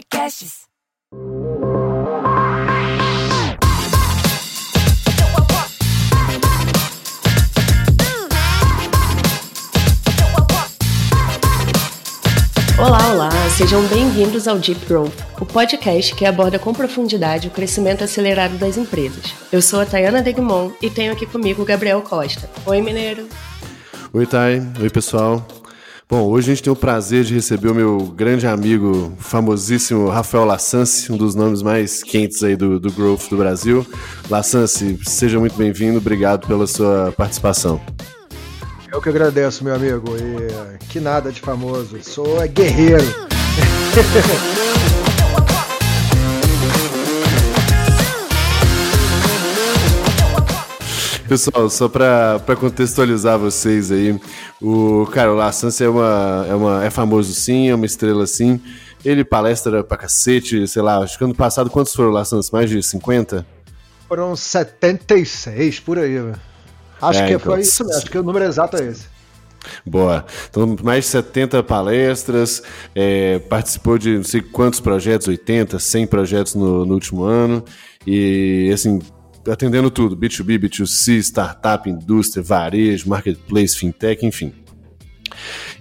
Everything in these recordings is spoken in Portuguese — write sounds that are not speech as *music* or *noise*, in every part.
Podcasts. Olá, olá, sejam bem-vindos ao Deep Growth, o podcast que aborda com profundidade o crescimento acelerado das empresas. Eu sou a Tayana Degmon e tenho aqui comigo o Gabriel Costa. Oi, Mineiro. Oi, Thay. Oi, pessoal. Bom, hoje a gente tem o prazer de receber o meu grande amigo, famosíssimo Rafael Lassance, um dos nomes mais quentes aí do, do Growth do Brasil. Lassance, seja muito bem-vindo, obrigado pela sua participação. Eu que agradeço, meu amigo. E que nada de famoso. Sou é guerreiro. *laughs* Pessoal, só para contextualizar vocês aí, o cara, o Lassance é uma, é uma é famoso sim, é uma estrela sim. Ele palestra pra cacete, sei lá, acho que ano passado quantos foram Lassance? Mais de 50? Foram 76 por aí, velho. Acho é, que então, foi isso mesmo, acho que o número exato é esse. Boa. Então, mais de 70 palestras, é, participou de não sei quantos projetos, 80, 100 projetos no, no último ano. E, assim, atendendo tudo: B2B, B2C, startup, indústria, varejo, marketplace, fintech, enfim.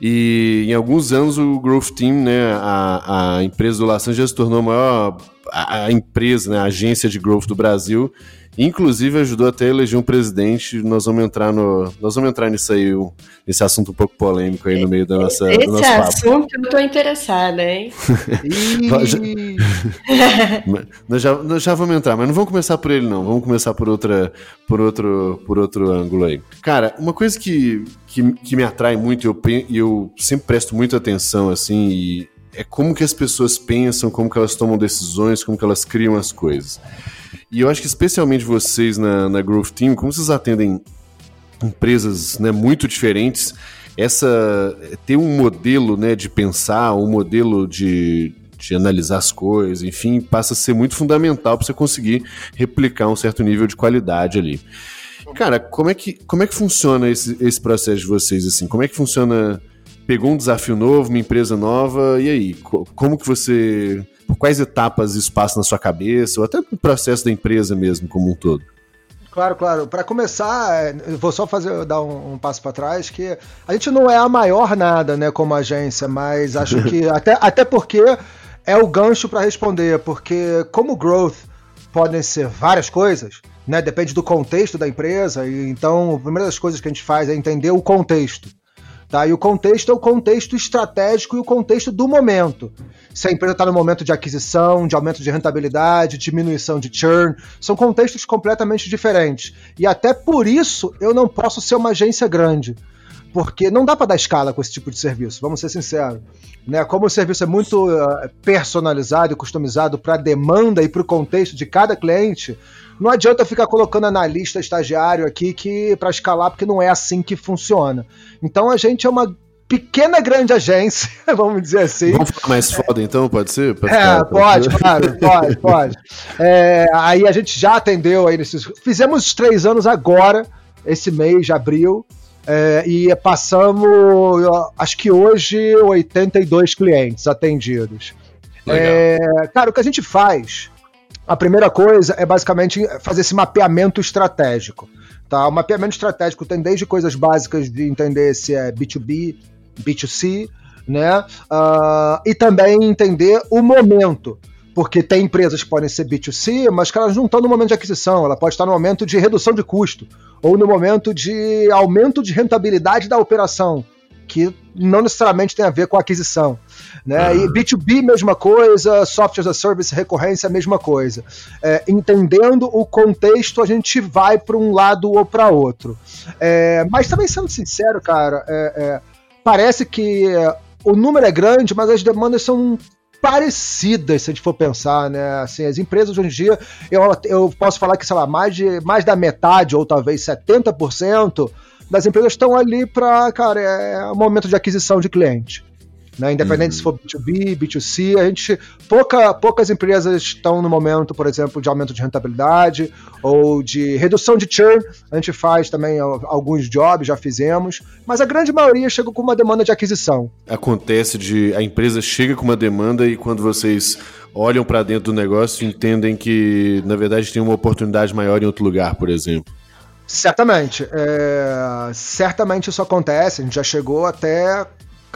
E em alguns anos o Growth Team, né, a, a empresa do Laçan já se tornou a maior a, a empresa, né, a agência de growth do Brasil Inclusive ajudou até a eleger um presidente. Nós vamos entrar no, nós vamos entrar nisso aí, nesse assunto um pouco polêmico aí no meio da nossa. Esse nosso assunto papo. eu tô interessada, hein? *laughs* *laughs* nós, já, nós já vamos entrar, mas não vamos começar por ele não. Vamos começar por outra, por outro, por outro ângulo aí. Cara, uma coisa que, que, que me atrai muito e eu, eu sempre presto muita atenção assim e é como que as pessoas pensam, como que elas tomam decisões, como que elas criam as coisas. E eu acho que especialmente vocês na, na Growth Team, como vocês atendem empresas né, muito diferentes, essa ter um modelo né, de pensar, um modelo de, de analisar as coisas, enfim, passa a ser muito fundamental para você conseguir replicar um certo nível de qualidade ali. Cara, como é que, como é que funciona esse, esse processo de vocês assim? Como é que funciona? Pegou um desafio novo, uma empresa nova, e aí? Como que você por quais etapas isso passa na sua cabeça, ou até no processo da empresa mesmo, como um todo? Claro, claro. Para começar, eu vou só fazer dar um, um passo para trás que a gente não é a maior nada, né, como agência, mas acho que *laughs* até, até porque é o gancho para responder, porque como growth podem ser várias coisas, né, depende do contexto da empresa, e então a primeira das coisas que a gente faz é entender o contexto. Tá? E o contexto é o contexto estratégico e o contexto do momento. Se a empresa está no momento de aquisição, de aumento de rentabilidade, diminuição de churn, são contextos completamente diferentes. E até por isso eu não posso ser uma agência grande. Porque não dá para dar escala com esse tipo de serviço, vamos ser sinceros. Né? Como o serviço é muito uh, personalizado e customizado para a demanda e para o contexto de cada cliente, não adianta ficar colocando analista, estagiário aqui que para escalar, porque não é assim que funciona. Então a gente é uma pequena grande agência, *laughs* vamos dizer assim. Vamos falar mais foda então, pode ser? Pode é, ficar, pode, claro, *laughs* pode, pode. É, aí a gente já atendeu aí nesses. Fizemos três anos agora, esse mês de abril. É, e passamos, acho que hoje, 82 clientes atendidos. É, cara, o que a gente faz a primeira coisa é basicamente fazer esse mapeamento estratégico. Tá? O mapeamento estratégico tem desde coisas básicas de entender se é B2B, B2C, né? Uh, e também entender o momento. Porque tem empresas que podem ser B2C, mas que elas não estão no momento de aquisição, ela pode estar no momento de redução de custo, ou no momento de aumento de rentabilidade da operação, que não necessariamente tem a ver com a aquisição. Né? E B2B, mesma coisa, software as a service, recorrência, mesma coisa. É, entendendo o contexto, a gente vai para um lado ou para outro. É, mas também sendo sincero, cara, é, é parece que é, o número é grande, mas as demandas são parecidas, se a gente for pensar, né? Assim, as empresas hoje em dia, eu, eu posso falar que, sei lá, mais, de, mais da metade, ou talvez 70%, das empresas estão ali para, cara, é, é momento de aquisição de cliente. Né? Independente uhum. se for B2B, B2C, a gente. Pouca, poucas empresas estão no momento, por exemplo, de aumento de rentabilidade ou de redução de churn. A gente faz também alguns jobs, já fizemos, mas a grande maioria chega com uma demanda de aquisição. Acontece de a empresa chega com uma demanda e quando vocês olham para dentro do negócio entendem que, na verdade, tem uma oportunidade maior em outro lugar, por exemplo. Certamente. É, certamente isso acontece. A gente já chegou até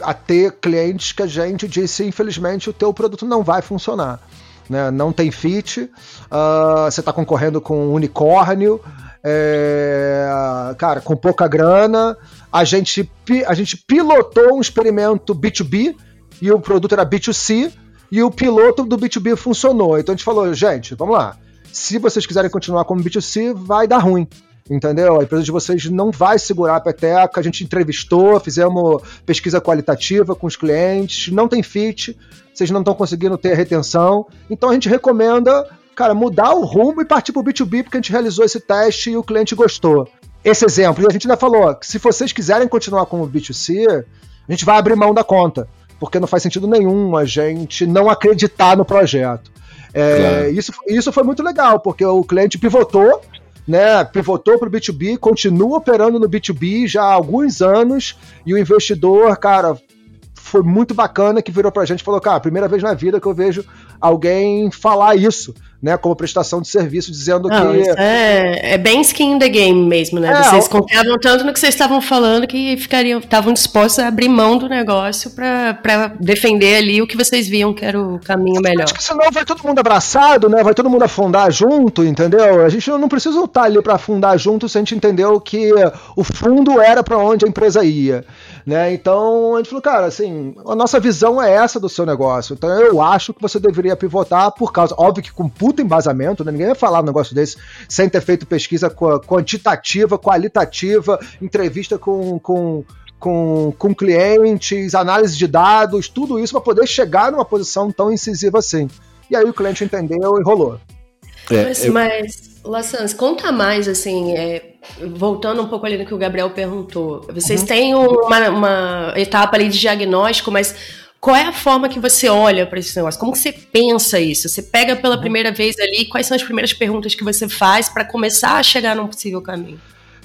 a ter clientes que a gente disse, infelizmente, o teu produto não vai funcionar. Né? Não tem fit, uh, você está concorrendo com um unicórnio, é, cara, com pouca grana. A gente, a gente pilotou um experimento B2B e o produto era B2C e o piloto do B2B funcionou. Então a gente falou, gente, vamos lá. Se vocês quiserem continuar como B2C, vai dar ruim entendeu? A empresa de vocês não vai segurar a peteca. A gente entrevistou, fizemos pesquisa qualitativa com os clientes, não tem fit, vocês não estão conseguindo ter retenção. Então a gente recomenda, cara, mudar o rumo e partir para o B2B, porque a gente realizou esse teste e o cliente gostou. Esse exemplo, e a gente ainda falou que se vocês quiserem continuar como B2C, a gente vai abrir mão da conta, porque não faz sentido nenhum a gente não acreditar no projeto. É, claro. isso, isso foi muito legal, porque o cliente pivotou, né, pivotou para o B2B, continua operando no B2B já há alguns anos, e o investidor, cara, foi muito bacana que virou para a gente e falou, cara, primeira vez na vida que eu vejo alguém falar isso, né, como prestação de serviço, dizendo Não, que. É, é, bem skin in the game mesmo, né? É, vocês confiavam tanto no que vocês estavam falando que ficariam, estavam dispostos a abrir mão do negócio para defender ali o que vocês viam que era o caminho melhor. Acho que senão vai todo mundo abraçado, né? Vai todo mundo afundar junto, entendeu? A gente não precisa estar ali para afundar junto se a gente entendeu que o fundo era para onde a empresa ia. Né? Então a gente falou, cara, assim, a nossa visão é essa do seu negócio. Então eu acho que você deveria pivotar por causa, óbvio que com puta embasamento, né? ninguém vai falar um negócio desse sem ter feito pesquisa quantitativa, qualitativa, entrevista com, com com, com clientes, análise de dados, tudo isso para poder chegar numa posição tão incisiva assim. E aí o cliente entendeu e rolou. É, mas, eu... mas Lassans, conta mais, assim, é, voltando um pouco ali no que o Gabriel perguntou. Vocês uhum. têm uma, uma, etapa ali de diagnóstico, mas qual é a forma que você olha para esse negócio? Como que você pensa isso? Você pega pela uhum. primeira vez ali, quais são as primeiras perguntas que você faz para começar a chegar num possível caminho?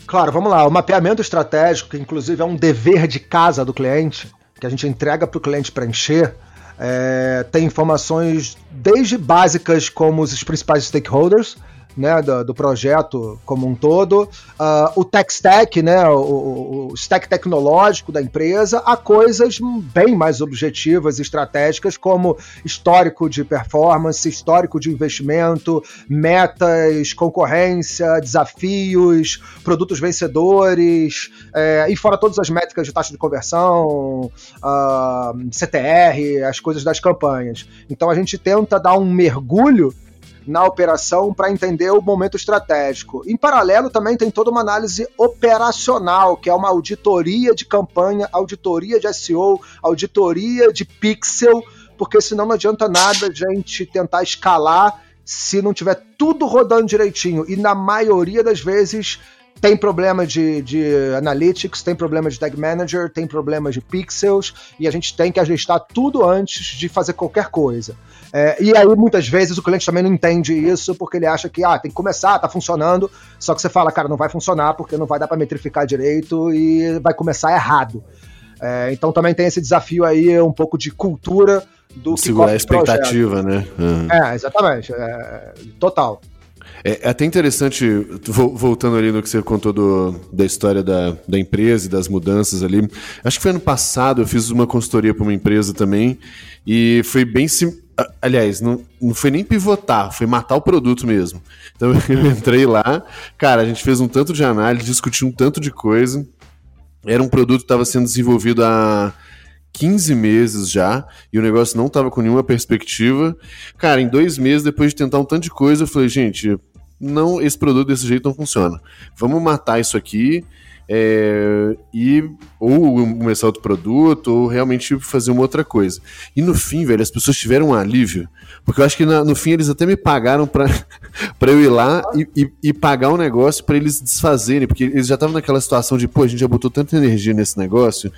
Claro, vamos lá. O mapeamento estratégico, que inclusive é um dever de casa do cliente, que a gente entrega para o cliente preencher, é, tem informações desde básicas como os principais stakeholders, né, do, do, projeto como um todo, uh, o tech stack, né, o, o, stack tecnológico da empresa, a coisas bem mais objetivas e estratégicas, como histórico de performance, histórico de investimento, metas, concorrência, desafios, produtos vencedores, é, e fora todas as métricas de taxa de conversão, uh, ah, CTR, as coisas das campanhas. Então a gente tenta dar um mergulho na operação para entender o momento estratégico. Em paralelo, também tem toda uma análise operacional, que é uma auditoria de campanha, auditoria de SEO, auditoria de pixel, porque senão não adianta nada a gente tentar escalar se não tiver tudo rodando direitinho. E na maioria das vezes tem problema de, de analytics, tem problema de tag manager, tem problema de pixels, e a gente tem que ajustar tudo antes de fazer qualquer coisa. É, e aí, muitas vezes, o cliente também não entende isso, porque ele acha que, ah, tem que começar, tá funcionando, só que você fala, cara, não vai funcionar porque não vai dar para metrificar direito e vai começar errado. É, então também tem esse desafio aí, um pouco de cultura do Segurar a expectativa, né? Uhum. É, exatamente. É, total. É, é até interessante, voltando ali no que você contou do, da história da, da empresa e das mudanças ali. Acho que foi ano passado, eu fiz uma consultoria para uma empresa também, e foi bem simples Aliás, não, não foi nem pivotar, foi matar o produto mesmo. Então *laughs* eu entrei lá, cara, a gente fez um tanto de análise, discutiu um tanto de coisa. Era um produto que estava sendo desenvolvido há 15 meses já, e o negócio não estava com nenhuma perspectiva. Cara, em dois meses, depois de tentar um tanto de coisa, eu falei, gente, não, esse produto desse jeito não funciona. Vamos matar isso aqui é, e ou começar outro produto, ou realmente fazer uma outra coisa. E no fim, velho, as pessoas tiveram um alívio, porque eu acho que na, no fim eles até me pagaram para *laughs* eu ir lá e, e, e pagar um negócio para eles desfazerem, porque eles já estavam naquela situação de, pô, a gente já botou tanta energia nesse negócio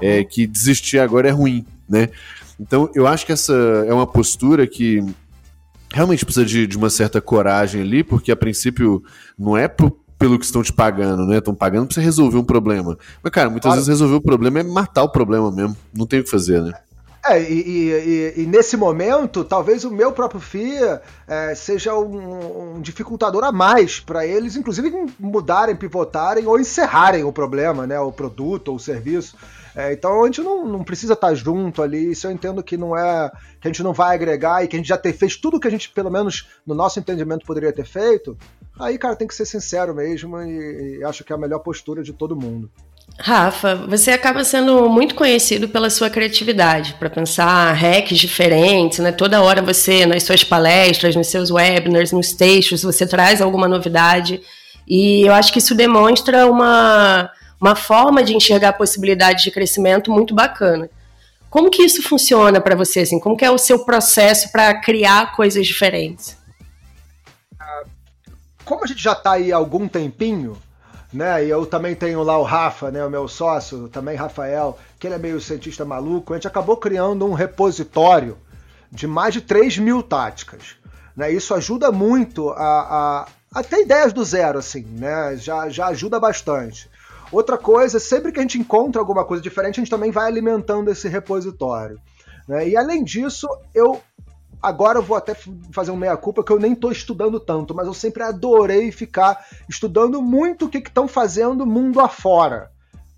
é, que desistir agora é ruim, né? Então eu acho que essa é uma postura que realmente precisa de, de uma certa coragem ali, porque a princípio não é pro, pelo que estão te pagando, né? Estão pagando pra você resolver um problema. Mas, cara, muitas claro. vezes resolver o problema é matar o problema mesmo. Não tem o que fazer, né? É, e, e, e, nesse momento, talvez o meu próprio FIA é, seja um, um, dificultador a mais para eles, inclusive mudarem, pivotarem ou encerrarem o problema, né? O produto ou o serviço. É, então a gente não, não precisa estar junto ali. Isso eu entendo que não é. que a gente não vai agregar e que a gente já ter, fez tudo que a gente, pelo menos no nosso entendimento, poderia ter feito. Aí, cara, tem que ser sincero mesmo e, e acho que é a melhor postura de todo mundo. Rafa, você acaba sendo muito conhecido pela sua criatividade, para pensar hacks diferentes, né? Toda hora você, nas suas palestras, nos seus webinars, nos textos, você traz alguma novidade. E eu acho que isso demonstra uma, uma forma de enxergar possibilidades de crescimento muito bacana. Como que isso funciona para você? Assim? Como que é o seu processo para criar coisas diferentes? Como a gente já está aí há algum tempinho, né? E eu também tenho lá o Rafa, né, o meu sócio, também Rafael, que ele é meio cientista maluco. A gente acabou criando um repositório de mais de 3 mil táticas. Né? Isso ajuda muito a, a, a ter ideias do zero, assim, né? Já, já ajuda bastante. Outra coisa, sempre que a gente encontra alguma coisa diferente, a gente também vai alimentando esse repositório. Né? E além disso, eu agora eu vou até fazer um meia-culpa que eu nem estou estudando tanto, mas eu sempre adorei ficar estudando muito o que estão fazendo mundo afora.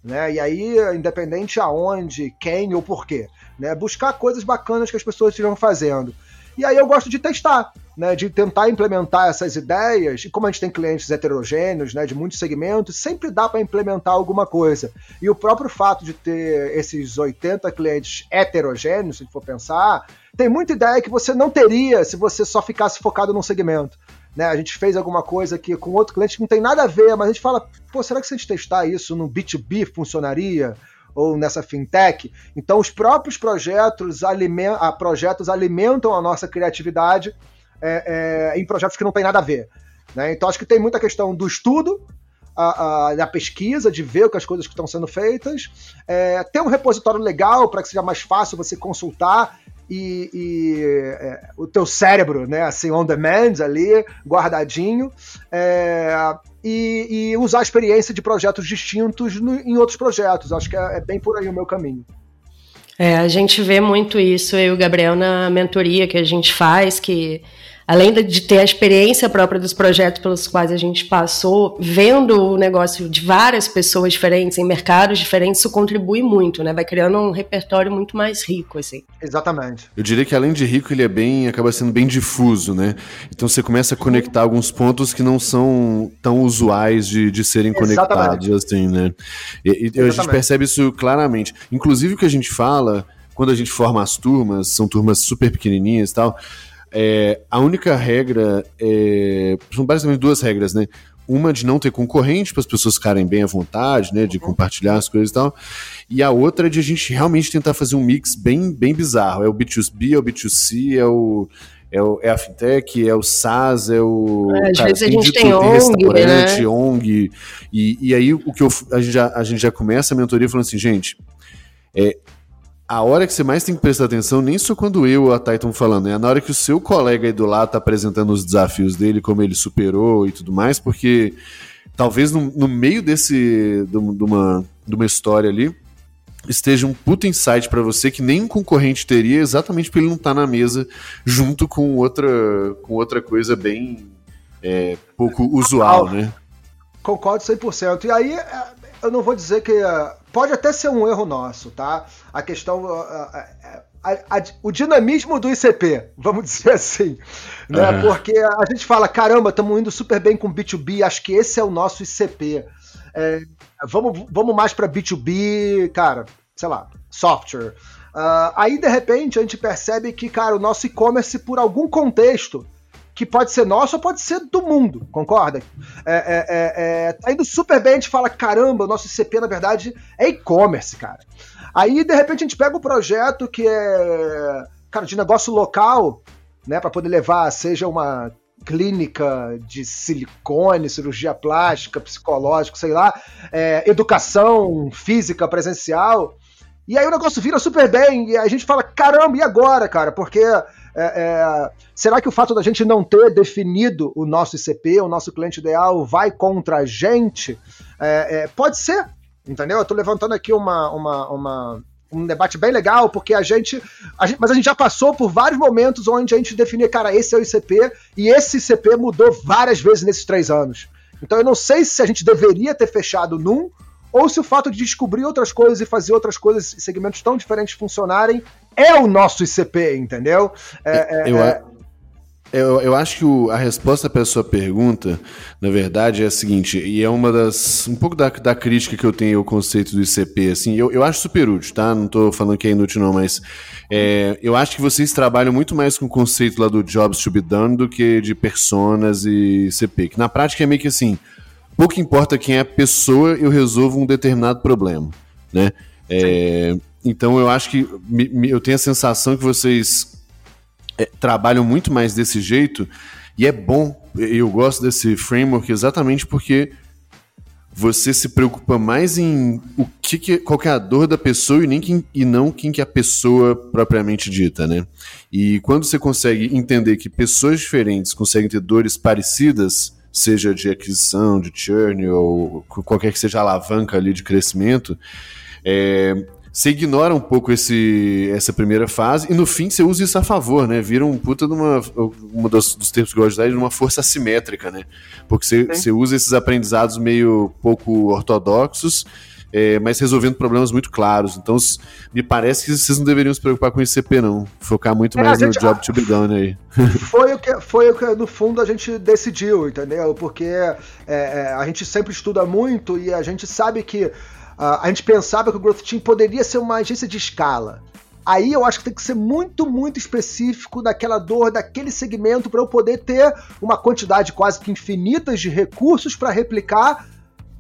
Né? E aí, independente aonde, quem ou porquê. Né? Buscar coisas bacanas que as pessoas estejam fazendo. E aí eu gosto de testar, né, de tentar implementar essas ideias. E como a gente tem clientes heterogêneos, né, de muitos segmentos, sempre dá para implementar alguma coisa. E o próprio fato de ter esses 80 clientes heterogêneos, se for pensar, tem muita ideia que você não teria se você só ficasse focado num segmento. Né, a gente fez alguma coisa aqui com outro cliente que não tem nada a ver, mas a gente fala, pô, será que se a gente testar isso no B2B funcionaria? ou nessa fintech. Então, os próprios projetos, aliment ah, projetos alimentam a nossa criatividade é, é, em projetos que não tem nada a ver. Né? Então, acho que tem muita questão do estudo, a, a, da pesquisa, de ver as coisas que estão sendo feitas, é, ter um repositório legal para que seja mais fácil você consultar e, e é, o teu cérebro, né, assim, on demand ali, guardadinho, é, e, e, usar a experiência de projetos distintos no, em outros projetos. Acho que é, é bem por aí o meu caminho. É, a gente vê muito isso, eu e o Gabriel, na mentoria que a gente faz, que além de ter a experiência própria dos projetos pelos quais a gente passou, vendo o negócio de várias pessoas diferentes, em mercados diferentes, isso contribui muito, né? Vai criando um repertório muito mais rico, assim. Exatamente. Eu diria que além de rico, ele é bem, acaba sendo bem difuso, né? Então você começa a conectar alguns pontos que não são tão usuais de, de serem Exatamente. conectados, assim, né? E, e a gente percebe isso claramente. Inclusive o que a gente fala, quando a gente forma as turmas, são turmas super pequenininhas e tal, é, a única regra é, são basicamente duas regras, né? Uma de não ter concorrente para as pessoas ficarem bem à vontade, né? De compartilhar as coisas e tal. E a outra é de a gente realmente tentar fazer um mix bem, bem bizarro. É o B2B, é o B2C, é o, é, o, é a fintech, é o SaaS, é o. É, às cara, vezes a gente tem, tudo, ONG, restaurante, né? ONG. E, e aí o que eu, a, gente já, a gente já começa a mentoria falando assim, gente, é, a hora que você mais tem que prestar atenção, nem só quando eu ou a Titan falando, é na hora que o seu colega aí do lado tá apresentando os desafios dele, como ele superou e tudo mais, porque talvez no, no meio desse. de uma, de uma história ali esteja um puto insight para você que nem um concorrente teria, exatamente porque ele não tá na mesa junto com outra, com outra coisa bem é, pouco usual, né? Concordo 100%. E aí, é, eu não vou dizer que é, pode até ser um erro nosso, tá? A questão. A, a, a, o dinamismo do ICP, vamos *laughs* dizer assim. Né? Uhum. Porque a gente fala, caramba, estamos indo super bem com B2B, acho que esse é o nosso ICP. É, vamos, vamos mais para B2B, cara, sei lá, software. Uh, aí, de repente, a gente percebe que, cara, o nosso e-commerce, por algum contexto, que pode ser nosso ou pode ser do mundo, concorda? É, é, é, é tá indo super bem, a gente fala, caramba, o nosso ICP, na verdade, é e-commerce, cara. Aí, de repente, a gente pega um projeto que é, cara, de negócio local, né, para poder levar, seja uma clínica de silicone, cirurgia plástica, psicológico, sei lá, é, educação física presencial. E aí o negócio vira super bem e a gente fala, caramba, e agora, cara? Porque é, é, será que o fato da gente não ter definido o nosso ICP, o nosso cliente ideal, vai contra a gente? É, é, pode ser, entendeu? Eu tô levantando aqui uma, uma, uma um debate bem legal, porque a gente, a gente, Mas a gente já passou por vários momentos onde a gente definia, cara, esse é o ICP, e esse ICP mudou várias vezes nesses três anos. Então eu não sei se a gente deveria ter fechado num, ou se o fato de descobrir outras coisas e fazer outras coisas, segmentos tão diferentes funcionarem, é o nosso ICP, entendeu? É, é, eu, é... Eu, eu acho que o, a resposta para a sua pergunta, na verdade, é a seguinte, e é uma das. um pouco da, da crítica que eu tenho ao conceito do ICP, assim, eu, eu acho super útil, tá? Não estou falando que é inútil, não, mas é, eu acho que vocês trabalham muito mais com o conceito lá do jobs to be done do que de personas e ICP, que na prática é meio que assim, pouco importa quem é a pessoa, eu resolvo um determinado problema, né? É, então eu acho que me, me, eu tenho a sensação que vocês é, trabalham muito mais desse jeito e é bom. Eu gosto desse framework exatamente porque você se preocupa mais em o que, que qual que é a dor da pessoa e, nem quem, e não quem que é a pessoa propriamente dita, né? E quando você consegue entender que pessoas diferentes conseguem ter dores parecidas, seja de aquisição, de churn ou qualquer que seja a alavanca ali de crescimento, é, você ignora um pouco esse, essa primeira fase e no fim você usa isso a favor, né? Vira um puta de uma, uma dos, dos termos que eu gosto de uma força assimétrica, né? Porque você, você usa esses aprendizados meio pouco ortodoxos, é, mas resolvendo problemas muito claros. Então, me parece que vocês não deveriam se preocupar com ICP, não. Focar muito é, mais gente, no job to be done aí. *laughs* Foi o, que, foi o que, no fundo, a gente decidiu, entendeu? Porque é, é, a gente sempre estuda muito e a gente sabe que Uh, a gente pensava que o Growth Team poderia ser uma agência de escala. Aí eu acho que tem que ser muito, muito específico daquela dor, daquele segmento, para eu poder ter uma quantidade quase que infinita de recursos para replicar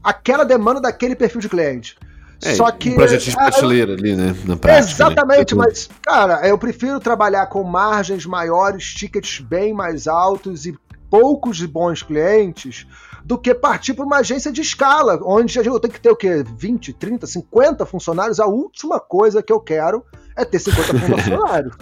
aquela demanda daquele perfil de cliente. É, Só que. Um projeto de é, prateleira ali, né? Na prática, né? exatamente, né? mas, cara, eu prefiro trabalhar com margens maiores, tickets bem mais altos e poucos e bons clientes do que partir para uma agência de escala, onde eu tenho que ter o quê? 20, 30, 50 funcionários. A última coisa que eu quero é ter 50 *laughs* funcionários.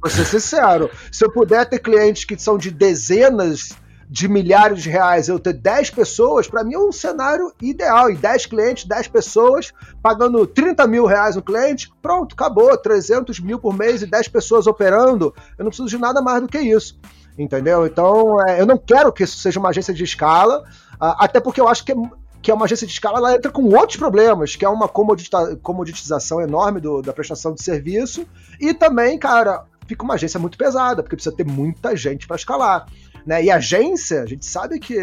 Vou ser sincero. Se eu puder ter clientes que são de dezenas de milhares de reais, eu ter 10 pessoas, para mim é um cenário ideal. E 10 clientes, 10 pessoas, pagando 30 mil reais no cliente, pronto, acabou. 300 mil por mês e 10 pessoas operando. Eu não preciso de nada mais do que isso entendeu? Então, é, eu não quero que isso seja uma agência de escala, uh, até porque eu acho que é, que é uma agência de escala, ela entra com outros problemas, que é uma comoditização enorme do, da prestação de serviço, e também, cara, fica uma agência muito pesada, porque precisa ter muita gente para escalar. Né? E agência, a gente sabe que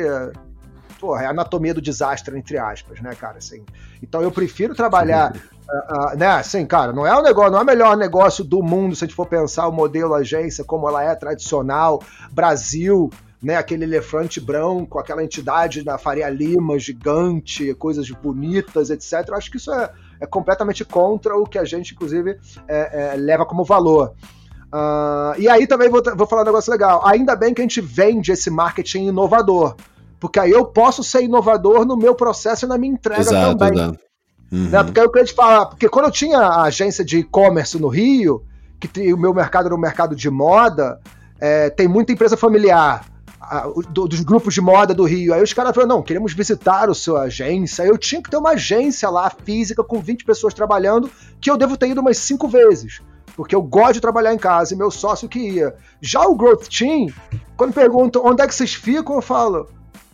porra, é a anatomia do desastre, entre aspas, né, cara? Assim, então eu prefiro trabalhar. Uh, uh, né, assim, cara, não é o negócio, não é o melhor negócio do mundo se a gente for pensar o modelo agência como ela é tradicional, Brasil, né, aquele elefante branco, aquela entidade da Faria Lima gigante, coisas bonitas, etc. Eu acho que isso é, é completamente contra o que a gente, inclusive, é, é, leva como valor. Uh, e aí também vou, vou falar um negócio legal. Ainda bem que a gente vende esse marketing inovador. Porque aí eu posso ser inovador no meu processo e na minha entrega exato, também. Exato. Uhum. Né? Porque aí o cliente fala, porque quando eu tinha a agência de e-commerce no Rio, que o meu mercado era um mercado de moda, é, tem muita empresa familiar. A, do, dos grupos de moda do Rio. Aí os caras falaram: não, queremos visitar o seu agência. Eu tinha que ter uma agência lá, física, com 20 pessoas trabalhando, que eu devo ter ido umas cinco vezes. Porque eu gosto de trabalhar em casa e meu sócio que ia. Já o Growth Team, quando perguntam onde é que vocês ficam, eu falo: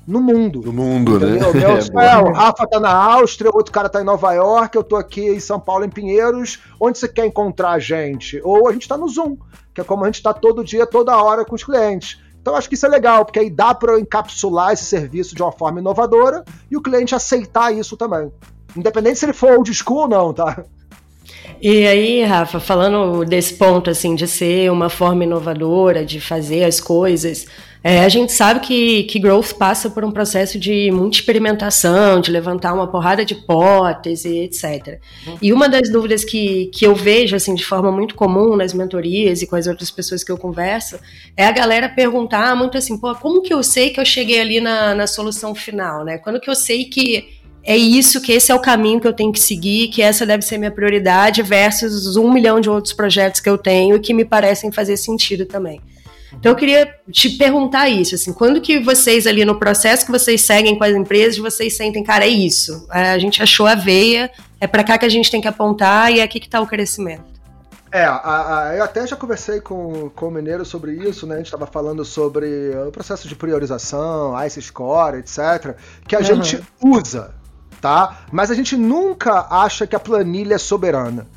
no mundo. No mundo, né? entendeu? né? *laughs* Meu, é, é, o Rafa tá na Áustria, outro cara tá em Nova York, eu tô aqui em São Paulo, em Pinheiros. Onde você quer encontrar a gente? Ou a gente tá no Zoom, que é como a gente tá todo dia, toda hora com os clientes. Então acho que isso é legal, porque aí dá para eu encapsular esse serviço de uma forma inovadora e o cliente aceitar isso também. Independente se ele for old school ou não, tá? E aí, Rafa, falando desse ponto assim de ser uma forma inovadora de fazer as coisas, é, a gente sabe que, que growth passa por um processo de muita experimentação, de levantar uma porrada de hipóteses, etc. E uma das dúvidas que, que eu vejo assim de forma muito comum nas mentorias e com as outras pessoas que eu converso é a galera perguntar muito assim, pô, como que eu sei que eu cheguei ali na, na solução final, né? Quando que eu sei que é isso, que esse é o caminho que eu tenho que seguir, que essa deve ser minha prioridade versus um milhão de outros projetos que eu tenho e que me parecem fazer sentido também. Então eu queria te perguntar isso, assim, quando que vocês ali no processo que vocês seguem com as empresas, vocês sentem, cara, é isso, é, a gente achou a veia, é para cá que a gente tem que apontar e é aqui que está o crescimento. É, a, a, eu até já conversei com, com o Mineiro sobre isso, né? A gente estava falando sobre o processo de priorização, ICE Score, etc., que a uhum. gente usa, tá? Mas a gente nunca acha que a planilha é soberana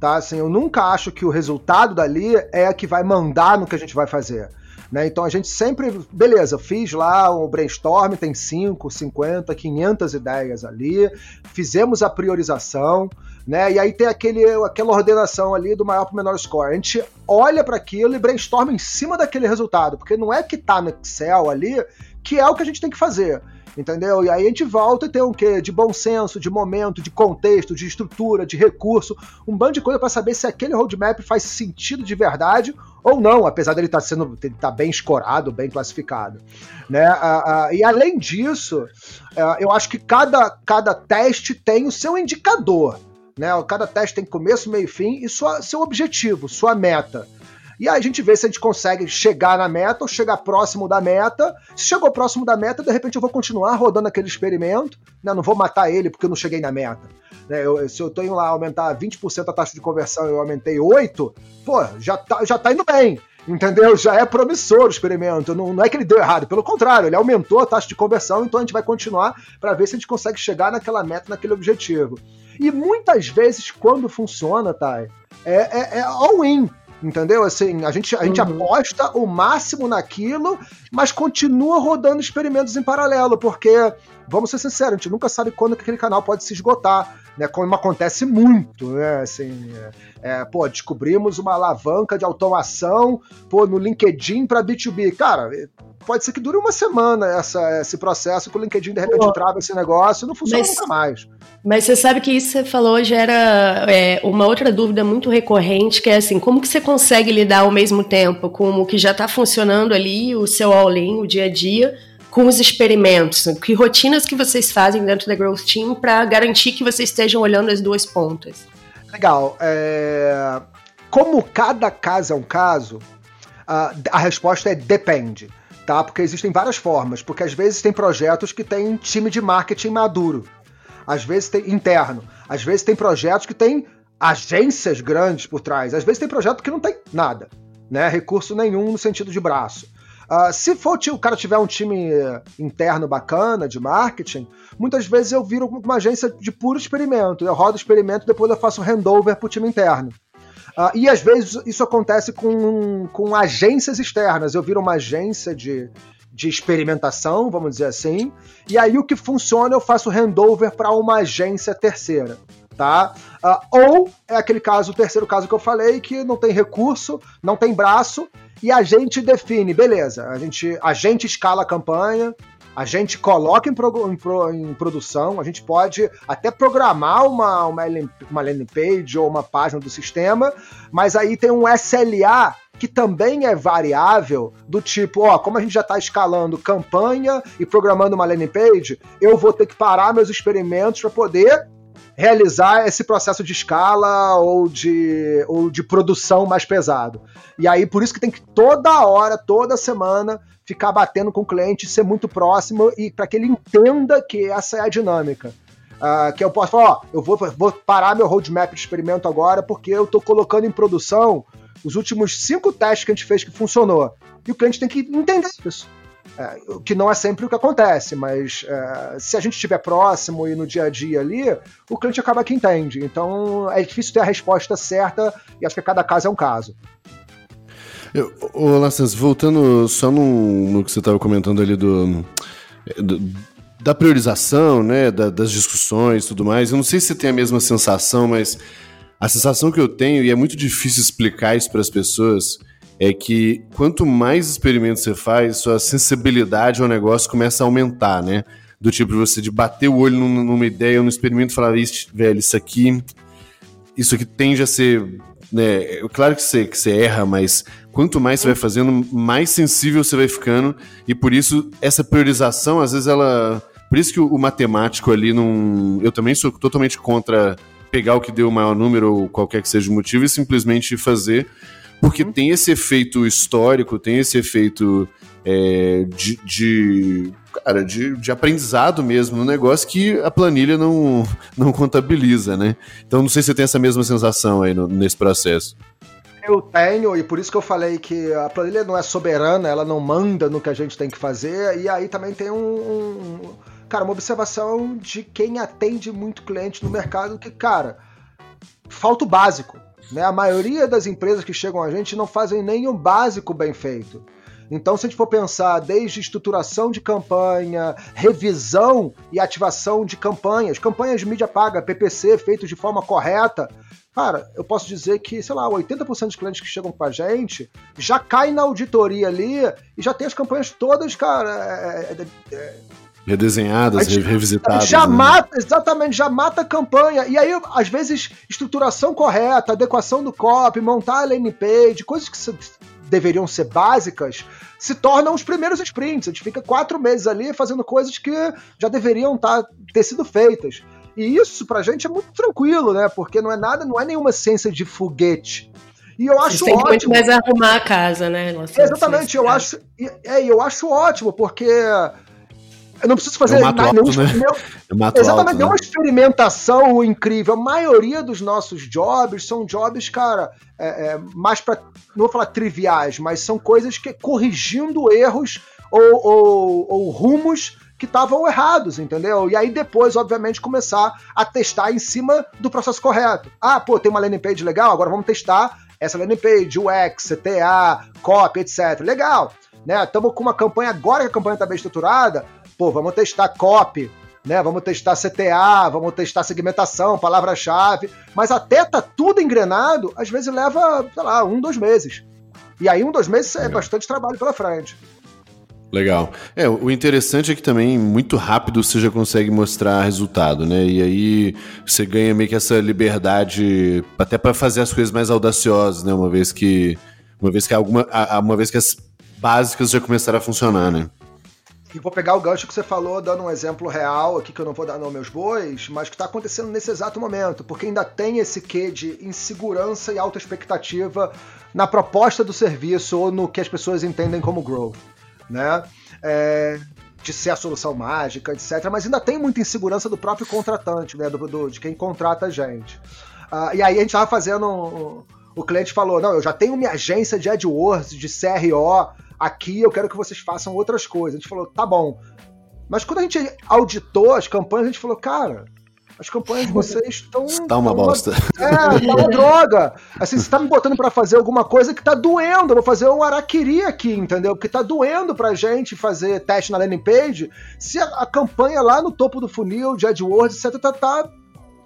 tá? Assim, eu nunca acho que o resultado dali é a que vai mandar no que a gente vai fazer. Né? Então a gente sempre, beleza, fiz lá o brainstorm, tem 5, 50, 500 ideias ali, fizemos a priorização, né? E aí tem aquele, aquela ordenação ali do maior para o menor score. A gente olha para aquilo e brainstorma em cima daquele resultado, porque não é que tá no Excel ali que é o que a gente tem que fazer entendeu? E aí a gente volta e tem um quê? De bom senso, de momento, de contexto, de estrutura, de recurso, um bando de coisa para saber se aquele roadmap faz sentido de verdade ou não, apesar dele estar tá sendo tá bem escorado, bem classificado, né? e além disso, é, eu acho que cada, cada teste tem o seu indicador, né? Cada teste tem começo, meio e fim e sua, seu objetivo, sua meta. E aí a gente vê se a gente consegue chegar na meta ou chegar próximo da meta. Se chegou próximo da meta, de repente eu vou continuar rodando aquele experimento, né? Não vou matar ele porque eu não cheguei na meta. Né? Eu, se eu tenho lá aumentar 20% a taxa de conversão eu aumentei 8, pô, já tá, já tá indo bem. Entendeu? Já é promissor o experimento. Não, não é que ele deu errado, pelo contrário, ele aumentou a taxa de conversão, então a gente vai continuar para ver se a gente consegue chegar naquela meta, naquele objetivo. E muitas vezes, quando funciona, Thay, é, é, é all-in. Entendeu? Assim, a gente, a gente uhum. aposta o máximo naquilo, mas continua rodando experimentos em paralelo, porque, vamos ser sinceros, a gente nunca sabe quando aquele canal pode se esgotar, né? Como acontece muito, né? Assim, é, é pô, descobrimos uma alavanca de automação, pô, no LinkedIn para B2B. Cara, pode ser que dure uma semana essa, esse processo, que o LinkedIn de repente Pô, trava esse negócio e não funciona mas, nunca mais. Mas você sabe que isso que você falou gera é, uma outra dúvida muito recorrente, que é assim, como que você consegue lidar ao mesmo tempo com o que já está funcionando ali, o seu all-in, o dia a dia, com os experimentos? Que rotinas que vocês fazem dentro da Growth Team para garantir que vocês estejam olhando as duas pontas? Legal. É... Como cada caso é um caso, a, resposta é depende tá? Porque existem várias formas, porque às vezes tem projetos que tem time de marketing maduro, às vezes tem interno, às vezes tem projetos que tem agências grandes por trás, às vezes tem projeto que não tem nada, né? Recurso nenhum no sentido de braço. Uh, se for o cara tiver um time interno bacana de marketing, muitas vezes eu viro uma agência de puro experimento. Eu rodo o experimento, depois eu faço handover para o time interno. Uh, e às vezes isso acontece com, com agências externas. Eu viro uma agência de, de experimentação, vamos dizer assim, e aí o que funciona eu faço handover para uma agência terceira. Tá? Uh, ou é aquele caso, o terceiro caso que eu falei, que não tem recurso, não tem braço, e a gente define, beleza, a gente, a gente escala a campanha, a gente coloca em, pro, em, pro, em, produção, a gente pode até programar uma, uma, uma landing page ou uma página do sistema, mas aí tem um SLA que também é variável, do tipo, ó, como a gente já está escalando campanha e programando uma landing page, eu vou ter que parar meus experimentos para poder realizar esse processo de escala ou de, ou de produção mais pesado. E aí, por isso que tem que toda hora, toda semana, ficar batendo com o cliente, ser muito próximo e para que ele entenda que essa é a dinâmica. Uh, que eu posso falar, ó, eu vou, vou parar meu roadmap de experimento agora porque eu estou colocando em produção os últimos cinco testes que a gente fez que funcionou. E o cliente tem que entender isso. É, que não é sempre o que acontece, mas é, se a gente estiver próximo e no dia a dia ali, o cliente acaba que entende. Então é difícil ter a resposta certa e acho que cada caso é um caso. Ô, Lassas, voltando só no, no que você estava comentando ali do, do, da priorização, né, da, das discussões e tudo mais, eu não sei se você tem a mesma sensação, mas a sensação que eu tenho, e é muito difícil explicar isso para as pessoas, é que quanto mais experimentos você faz, sua sensibilidade ao negócio começa a aumentar, né? Do tipo, você de bater o olho numa ideia no experimento e falar, velho, isso aqui. Isso aqui tende a ser. Né, claro que você, que você erra, mas quanto mais você vai fazendo, mais sensível você vai ficando. E por isso, essa priorização, às vezes, ela. Por isso que o, o matemático ali não. Eu também sou totalmente contra pegar o que deu o maior número, ou qualquer que seja o motivo, e simplesmente fazer porque uhum. tem esse efeito histórico, tem esse efeito é, de, de, cara, de, de, aprendizado mesmo no negócio que a planilha não, *laughs* não contabiliza, né? Então não sei se você tem essa mesma sensação aí no, nesse processo. Eu tenho, e por isso que eu falei que a planilha não é soberana, ela não manda no que a gente tem que fazer, e aí também tem um, um cara, uma observação de quem atende muito cliente no mercado que, cara, falta o básico. Né? A maioria das empresas que chegam a gente não fazem nenhum básico bem feito. Então, se a gente for pensar desde estruturação de campanha, revisão e ativação de campanhas, campanhas de mídia paga, PPC, feitos de forma correta, cara, eu posso dizer que, sei lá, 80% dos clientes que chegam com a gente já caem na auditoria ali e já tem as campanhas todas, cara, é, é, é Redesenhadas, gente, revisitadas. Já né? mata, exatamente, já mata a campanha. E aí, às vezes, estruturação correta, adequação do copy, montar a landing page, coisas que deveriam ser básicas, se tornam os primeiros sprints. A gente fica quatro meses ali fazendo coisas que já deveriam tá, ter sido feitas. E isso pra gente é muito tranquilo, né? Porque não é nada, não é nenhuma ciência de foguete. E eu acho tem ótimo. Tem muito mais arrumar a casa, né? Nossa, Exatamente, eu acho, é, eu acho ótimo, porque eu não preciso fazer nada. Alto, né? *laughs* exatamente, alto, né? uma experimentação incrível. A maioria dos nossos jobs são jobs, cara, é, é, mais para não vou falar triviais, mas são coisas que corrigindo erros ou, ou, ou rumos que estavam errados, entendeu? E aí depois, obviamente, começar a testar em cima do processo correto. Ah, pô, tem uma landing page legal, agora vamos testar essa landing page, UX, CTA, copy, etc. Legal, né? Estamos com uma campanha agora que a campanha está bem estruturada, pô, vamos testar copy, né? Vamos testar CTA, vamos testar segmentação, palavra-chave, mas até tá tudo engrenado, às vezes leva, sei lá, um, dois meses. E aí, um, dois meses é bastante trabalho pela frente. Legal. É, o interessante é que também muito rápido você já consegue mostrar resultado, né? E aí você ganha meio que essa liberdade até para fazer as coisas mais audaciosas, né? Uma vez que uma vez que alguma uma vez que as básicas já começaram a funcionar, né? E vou pegar o gancho que você falou, dando um exemplo real aqui, que eu não vou dar nome aos bois, mas que está acontecendo nesse exato momento, porque ainda tem esse quê de insegurança e alta expectativa na proposta do serviço ou no que as pessoas entendem como growth, né? É, de ser a solução mágica, etc. Mas ainda tem muita insegurança do próprio contratante, né? Do, do de quem contrata a gente. Uh, e aí a gente estava fazendo. O cliente falou: não, eu já tenho minha agência de AdWords, de CRO Aqui eu quero que vocês façam outras coisas. A gente falou, tá bom. Mas quando a gente auditou as campanhas, a gente falou, cara, as campanhas de vocês *laughs* estão. Tá uma bosta. É, tá uma *laughs* droga. Assim, você tá me botando para fazer alguma coisa que tá doendo. Eu vou fazer um araquiri aqui, entendeu? Porque tá doendo pra gente fazer teste na landing page. Se a, a campanha lá no topo do funil de AdWords, etc., tá, tá,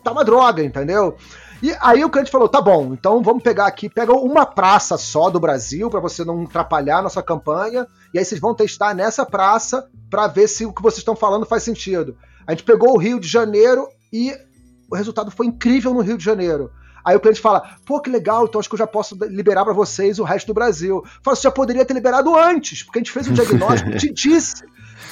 tá uma droga, entendeu? E aí o cliente falou: tá bom, então vamos pegar aqui, pega uma praça só do Brasil para você não atrapalhar a nossa campanha, e aí vocês vão testar nessa praça para ver se o que vocês estão falando faz sentido. A gente pegou o Rio de Janeiro e o resultado foi incrível no Rio de Janeiro. Aí o cliente fala: pô, que legal, então acho que eu já posso liberar para vocês o resto do Brasil. Fala, você já poderia ter liberado antes, porque a gente fez um diagnóstico, *laughs* te disse.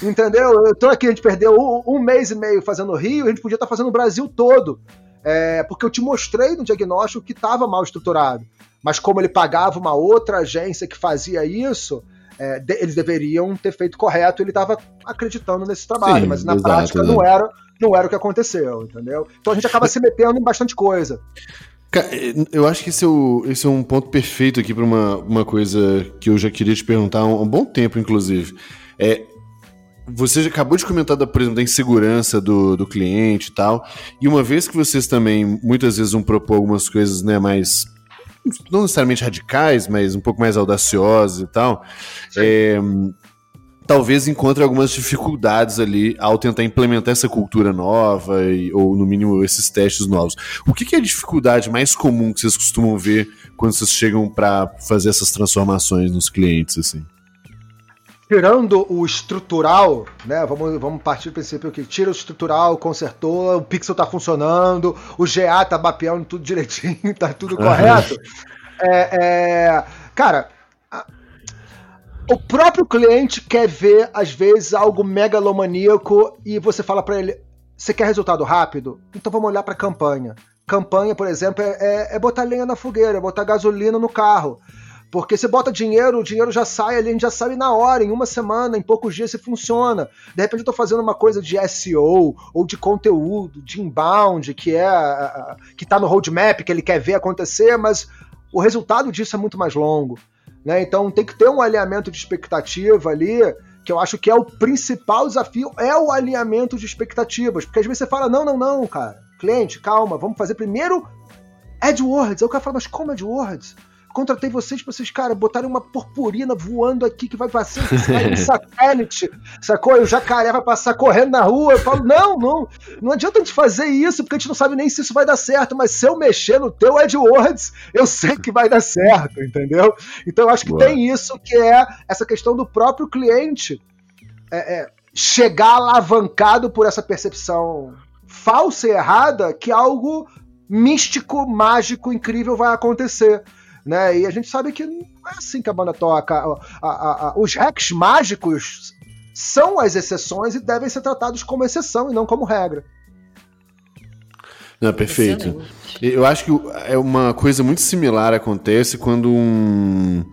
Entendeu? Eu tô aqui, a gente perdeu um, um mês e meio fazendo o Rio, a gente podia estar tá fazendo o Brasil todo é, porque eu te mostrei no diagnóstico que estava mal estruturado. Mas como ele pagava uma outra agência que fazia isso, é, de, eles deveriam ter feito correto, ele estava acreditando nesse trabalho, Sim, mas na exato, prática não era, não era o que aconteceu, entendeu? Então a gente acaba se metendo em bastante coisa. Eu acho que esse é, o, esse é um ponto perfeito aqui para uma, uma coisa que eu já queria te perguntar há um, um bom tempo, inclusive. É, você acabou de comentar, da, por exemplo, da insegurança do, do cliente e tal. E uma vez que vocês também muitas vezes vão propor algumas coisas né, mais. Não necessariamente radicais, mas um pouco mais audaciosas e tal. É, talvez encontre algumas dificuldades ali ao tentar implementar essa cultura nova e, ou, no mínimo, esses testes novos. O que, que é a dificuldade mais comum que vocês costumam ver quando vocês chegam para fazer essas transformações nos clientes, assim? Tirando o estrutural, né? Vamos, vamos partir do princípio que tira o estrutural, consertou, o pixel tá funcionando, o GA tá mapeando tudo direitinho, *laughs* tá tudo correto. É, é, cara, o próprio cliente quer ver, às vezes, algo megalomaníaco e você fala para ele: você quer resultado rápido? Então vamos olhar para campanha. Campanha, por exemplo, é, é, é botar lenha na fogueira, é botar gasolina no carro. Porque você bota dinheiro, o dinheiro já sai ali, a gente já sabe na hora, em uma semana, em poucos dias se funciona. De repente eu tô fazendo uma coisa de SEO ou de conteúdo, de inbound, que é que tá no roadmap, que ele quer ver acontecer, mas o resultado disso é muito mais longo. Né? Então tem que ter um alinhamento de expectativa ali, que eu acho que é o principal desafio, é o alinhamento de expectativas. Porque às vezes você fala, não, não, não, cara, cliente, calma, vamos fazer primeiro AdWords. Aí o cara fala, mas como AdWords? Contratei vocês pra vocês, cara, botarem uma purpurina voando aqui que vai passar um satélite, *laughs* sacou? E o jacaré vai passar correndo na rua. Eu falo, não, não, não adianta a gente fazer isso, porque a gente não sabe nem se isso vai dar certo, mas se eu mexer no teu AdWords, eu sei que vai dar certo, entendeu? Então eu acho que Boa. tem isso que é essa questão do próprio cliente é, é, chegar alavancado por essa percepção falsa e errada que algo místico, mágico, incrível vai acontecer né? E a gente sabe que não é assim que a banda toca. A, a, a, os hacks mágicos são as exceções e devem ser tratados como exceção e não como regra. Não, perfeito. Excelente. Eu acho que é uma coisa muito similar acontece quando um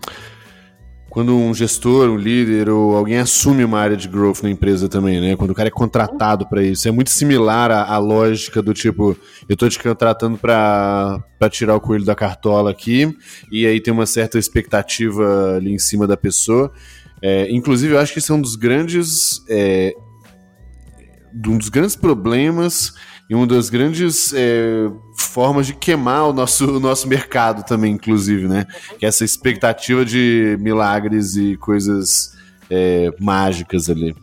quando um gestor, um líder ou alguém assume uma área de growth na empresa também, né? Quando o cara é contratado para isso. É muito similar à, à, lógica do tipo, eu tô te contratando para tirar o coelho da cartola aqui, e aí tem uma certa expectativa ali em cima da pessoa. É, inclusive, eu acho que isso é um dos grandes. É, um dos grandes problemas e uma das grandes é, formas de queimar o nosso, o nosso mercado também, inclusive, né? Que é essa expectativa de milagres e coisas é, mágicas ali.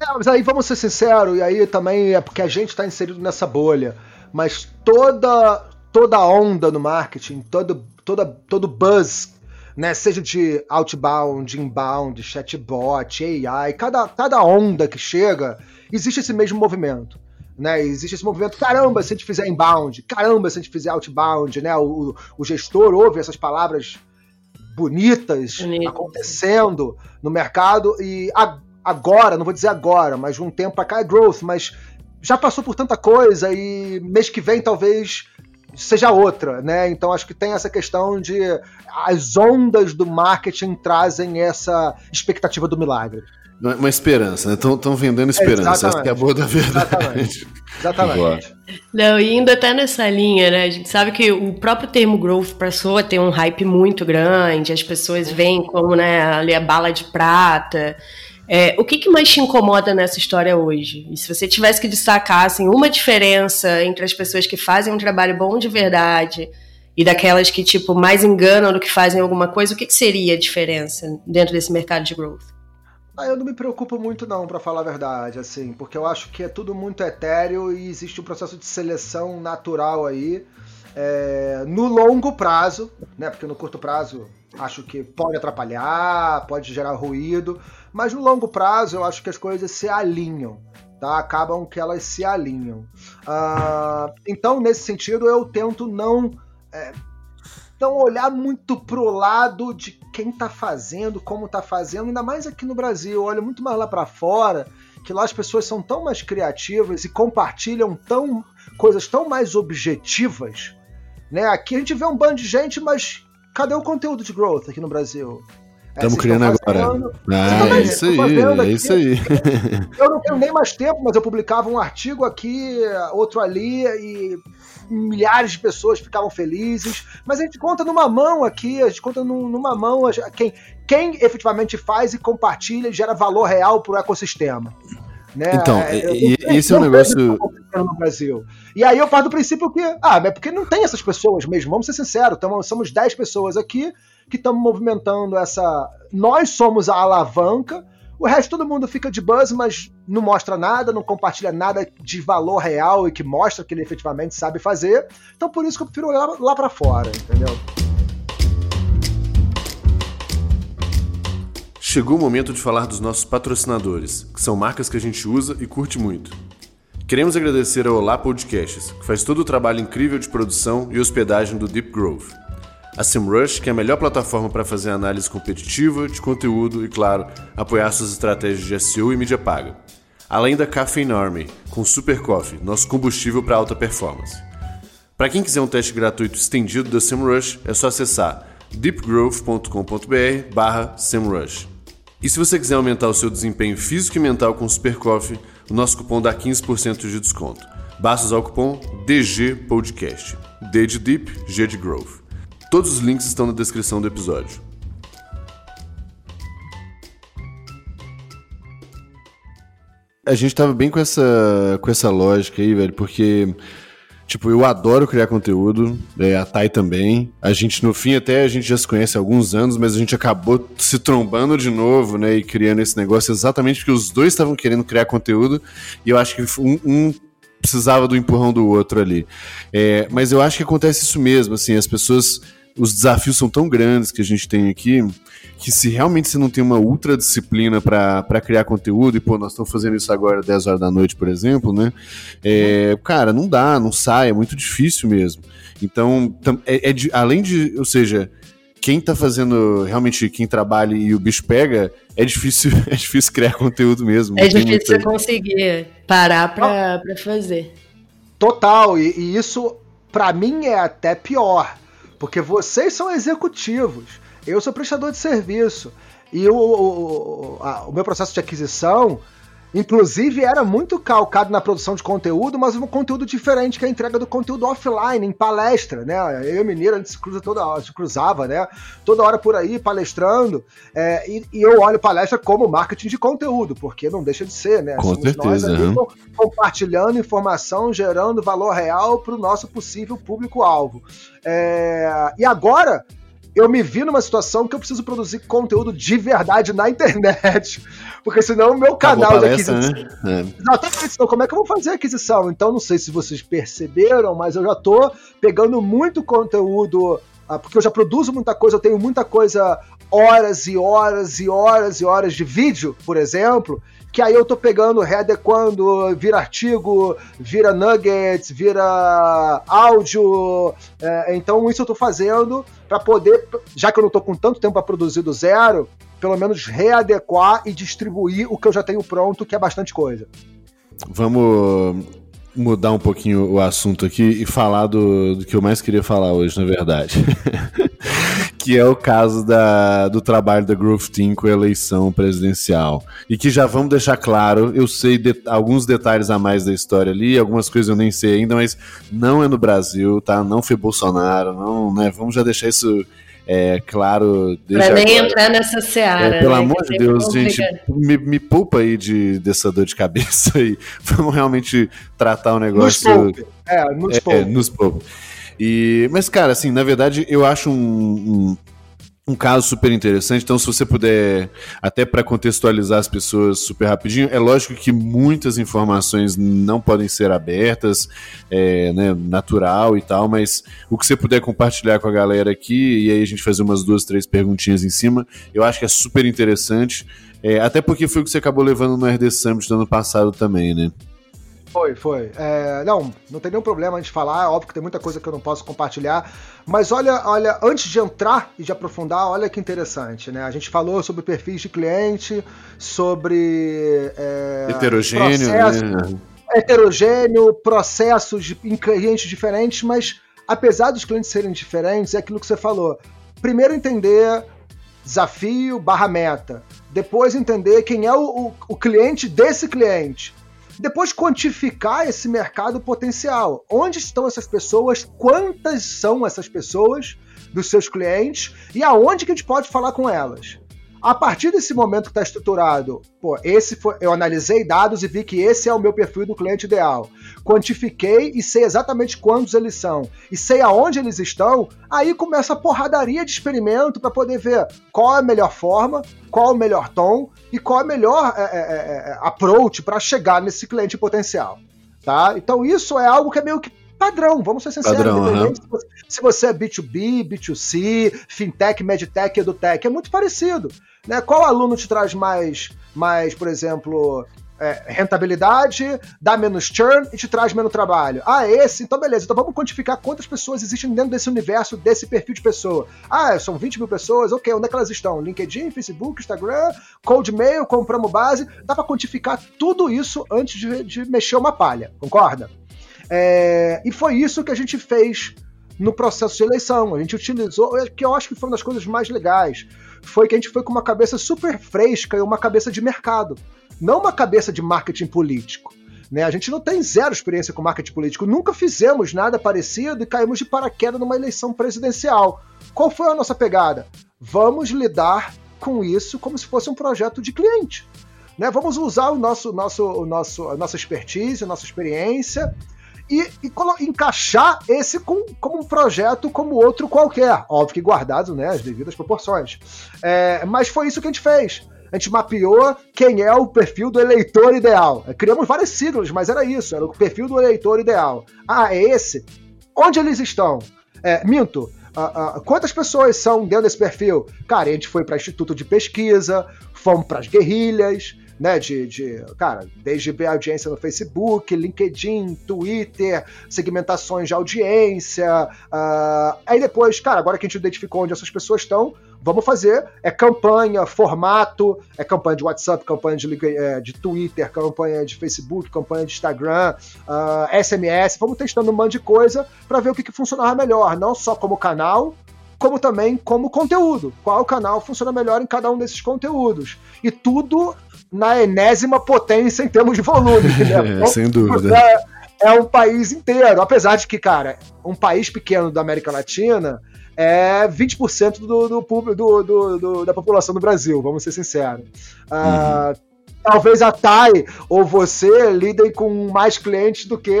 É, mas aí vamos ser sinceros, e aí também é porque a gente está inserido nessa bolha, mas toda toda onda no marketing, todo, toda, todo buzz, né, seja de outbound, inbound, chatbot, AI, cada, cada onda que chega, existe esse mesmo movimento né? Existe esse movimento, caramba, se a gente fizer inbound, caramba, se a gente fizer outbound, né? O, o gestor ouve essas palavras bonitas Bonito. acontecendo no mercado e agora, não vou dizer agora, mas de um tempo para cá é growth, mas já passou por tanta coisa e mês que vem talvez seja outra, né? Então acho que tem essa questão de as ondas do marketing trazem essa expectativa do milagre. Uma esperança, né? Estão vendendo esperança. Essa é a boa da verdade. Exatamente. Exatamente. Não, e indo até nessa linha, né? A gente sabe que o próprio termo growth passou a ter um hype muito grande, as pessoas veem como, né, ali a bala de prata. É, o que, que mais te incomoda nessa história hoje? E se você tivesse que destacar assim, uma diferença entre as pessoas que fazem um trabalho bom de verdade e daquelas que tipo mais enganam do que fazem alguma coisa, o que, que seria a diferença dentro desse mercado de growth? Ah, eu não me preocupo muito não, para falar a verdade, assim, porque eu acho que é tudo muito etéreo e existe um processo de seleção natural aí. É, no longo prazo, né? Porque no curto prazo acho que pode atrapalhar, pode gerar ruído, mas no longo prazo eu acho que as coisas se alinham, tá? Acabam que elas se alinham. Uh, então, nesse sentido, eu tento não é, então, olhar muito pro lado de quem tá fazendo, como tá fazendo, ainda mais aqui no Brasil, olha muito mais lá para fora, que lá as pessoas são tão mais criativas e compartilham tão coisas tão mais objetivas, né? Aqui a gente vê um bando de gente, mas cadê o conteúdo de growth aqui no Brasil? Estamos é, criando agora. Ah, é isso aí, é isso aí. Eu não tenho nem mais tempo, mas eu publicava um artigo aqui, outro ali, e milhares de pessoas ficavam felizes, mas a gente conta numa mão aqui, a gente conta numa mão quem, quem efetivamente faz e compartilha e gera valor real para o ecossistema. Né? Então, é, e, esse é um negócio. No Brasil. E aí eu parto do princípio que, ah, é porque não tem essas pessoas mesmo, vamos ser sinceros, então, somos 10 pessoas aqui que estamos movimentando essa. Nós somos a alavanca. O resto todo mundo fica de buzz, mas não mostra nada, não compartilha nada de valor real e que mostra que ele efetivamente sabe fazer. Então por isso que eu prefiro olhar lá para fora, entendeu? Chegou o momento de falar dos nossos patrocinadores, que são marcas que a gente usa e curte muito. Queremos agradecer ao Olá Podcasts, que faz todo o trabalho incrível de produção e hospedagem do Deep Grove. A SEMrush, que é a melhor plataforma para fazer análise competitiva, de conteúdo e, claro, apoiar suas estratégias de SEO e mídia paga. Além da Caffeine Army, com Super Coffee, nosso combustível para alta performance. Para quem quiser um teste gratuito estendido da SEMrush, é só acessar deepgrowth.com.br barra SEMrush. E se você quiser aumentar o seu desempenho físico e mental com Super Coffee, o nosso cupom dá 15% de desconto. Basta usar o cupom DG Podcast. D de Deep, G de Growth. Todos os links estão na descrição do episódio. A gente tava bem com essa, com essa lógica aí, velho, porque Tipo, eu adoro criar conteúdo, é, a Thay também. A gente, no fim, até a gente já se conhece há alguns anos, mas a gente acabou se trombando de novo, né? E criando esse negócio exatamente porque os dois estavam querendo criar conteúdo e eu acho que um, um precisava do empurrão do outro ali. É, mas eu acho que acontece isso mesmo, assim, as pessoas os desafios são tão grandes que a gente tem aqui que se realmente você não tem uma ultra disciplina para criar conteúdo, e pô, nós estamos fazendo isso agora 10 horas da noite, por exemplo, né? É, cara, não dá, não sai, é muito difícil mesmo. Então, é, é de, além de, ou seja, quem tá fazendo, realmente, quem trabalha e o bicho pega, é difícil, *laughs* é difícil criar conteúdo mesmo. É difícil muita... conseguir parar para fazer. Total, e, e isso, para mim, é até pior porque vocês são executivos, eu sou prestador de serviço. E o, o, a, o meu processo de aquisição Inclusive, era muito calcado na produção de conteúdo, mas um conteúdo diferente que é a entrega do conteúdo offline, em palestra, né? Eu e o Mineiro, a gente se cruza toda hora, se cruzava, né? Toda hora por aí, palestrando. É, e, e, eu olho palestra como marketing de conteúdo, porque não deixa de ser, né? Com Somos certeza. Nós ali, compartilhando informação, gerando valor real para o nosso possível público-alvo. É, e agora, eu me vi numa situação que eu preciso produzir conteúdo de verdade na internet. *laughs* Porque senão o meu canal de aquisição. Né? É. Exatamente, senão como é que eu vou fazer a aquisição? Então, não sei se vocês perceberam, mas eu já tô pegando muito conteúdo. Ah, porque eu já produzo muita coisa, eu tenho muita coisa, horas e horas e horas e horas de vídeo, por exemplo, que aí eu tô pegando, readequando, vira artigo, vira nuggets, vira áudio. É, então isso eu tô fazendo para poder, já que eu não tô com tanto tempo para produzir do zero, pelo menos readequar e distribuir o que eu já tenho pronto, que é bastante coisa. Vamos mudar um pouquinho o assunto aqui e falar do, do que eu mais queria falar hoje, na verdade. *laughs* que é o caso da, do trabalho da Growth Team com a eleição presidencial. E que já vamos deixar claro, eu sei de, alguns detalhes a mais da história ali, algumas coisas eu nem sei ainda, mas não é no Brasil, tá? Não foi Bolsonaro, não, né? Vamos já deixar isso é claro. Pra nem agora. entrar nessa seara. É, pelo né, amor de Deus, gente, me, me poupa aí de, dessa dor de cabeça e *laughs* vamos realmente tratar o negócio. Nos poupe. É, nos é, poupe. É, nos poupe. E, mas, cara, assim, na verdade, eu acho um, um um caso super interessante. Então, se você puder, até para contextualizar as pessoas super rapidinho, é lógico que muitas informações não podem ser abertas, é, né, natural e tal, mas o que você puder compartilhar com a galera aqui, e aí a gente fazer umas duas, três perguntinhas em cima, eu acho que é super interessante. É, até porque foi o que você acabou levando no RD Summit do ano passado também, né? Foi, foi. É, não, não tem nenhum problema a gente falar. Óbvio que tem muita coisa que eu não posso compartilhar. Mas olha, olha, antes de entrar e de aprofundar, olha que interessante, né? A gente falou sobre perfis de cliente, sobre. É, heterogêneo, processo, né? Heterogêneo, processos de, em clientes diferentes, mas apesar dos clientes serem diferentes, é aquilo que você falou. Primeiro entender desafio barra meta. Depois entender quem é o, o, o cliente desse cliente depois quantificar esse mercado potencial. Onde estão essas pessoas? Quantas são essas pessoas dos seus clientes? E aonde que a gente pode falar com elas? A partir desse momento que está estruturado, pô, esse foi, eu analisei dados e vi que esse é o meu perfil do cliente ideal. Quantifiquei e sei exatamente quantos eles são, e sei aonde eles estão, aí começa a porradaria de experimento para poder ver qual é a melhor forma, qual é o melhor tom e qual é o melhor é, é, é, é approach para chegar nesse cliente potencial. Tá? Então isso é algo que é meio que padrão, vamos ser sinceros. Padrão, uhum. se, você, é B2B, B2C, fintech, medtech, edutech, é muito parecido. Né? Qual aluno te traz mais, mais por exemplo, é, rentabilidade, dá menos churn e te traz menos trabalho. Ah, é esse? Então beleza, então vamos quantificar quantas pessoas existem dentro desse universo, desse perfil de pessoa. Ah, são 20 mil pessoas, ok, onde é que elas estão? LinkedIn, Facebook, Instagram, Cold Mail, compramos base. Dá para quantificar tudo isso antes de, de mexer uma palha, concorda? É, e foi isso que a gente fez no processo de eleição. A gente utilizou, que eu acho que foi uma das coisas mais legais, foi que a gente foi com uma cabeça super fresca e uma cabeça de mercado, não uma cabeça de marketing político. Né? A gente não tem zero experiência com marketing político, nunca fizemos nada parecido e caímos de paraquedas numa eleição presidencial. Qual foi a nossa pegada? Vamos lidar com isso como se fosse um projeto de cliente. Né? Vamos usar o nosso, nosso, o nosso, a nossa expertise, a nossa experiência e, e encaixar esse com, como um projeto como outro qualquer. Óbvio que guardado né, as devidas proporções. É, mas foi isso que a gente fez. A gente mapeou quem é o perfil do eleitor ideal. Criamos várias siglas, mas era isso, era o perfil do eleitor ideal. Ah, é esse? Onde eles estão? É, minto, Uh, uh, quantas pessoas são dentro desse perfil? Cara, a gente foi para instituto de pesquisa, fomos para as guerrilhas, né? De, de, cara, desde ver audiência no Facebook, LinkedIn, Twitter, segmentações de audiência. Uh, aí depois, cara, agora que a gente identificou onde essas pessoas estão, vamos fazer é campanha, formato, é campanha de WhatsApp, campanha de, é, de Twitter, campanha de Facebook, campanha de Instagram, uh, ah, SMS, vamos testando um monte de coisa para ver o que, que funcionava melhor, não só como canal, como também como conteúdo. Qual canal funciona melhor em cada um desses conteúdos. E tudo na enésima potência em termos de volume. Né? *laughs* É, sem dúvida. É, é um país inteiro. Apesar de que, cara, um país pequeno da América Latina é 20% do, do, do, do, do, da população do Brasil, vamos ser sinceros. Uh, talvez a TAI ou você lidem com mais clientes do que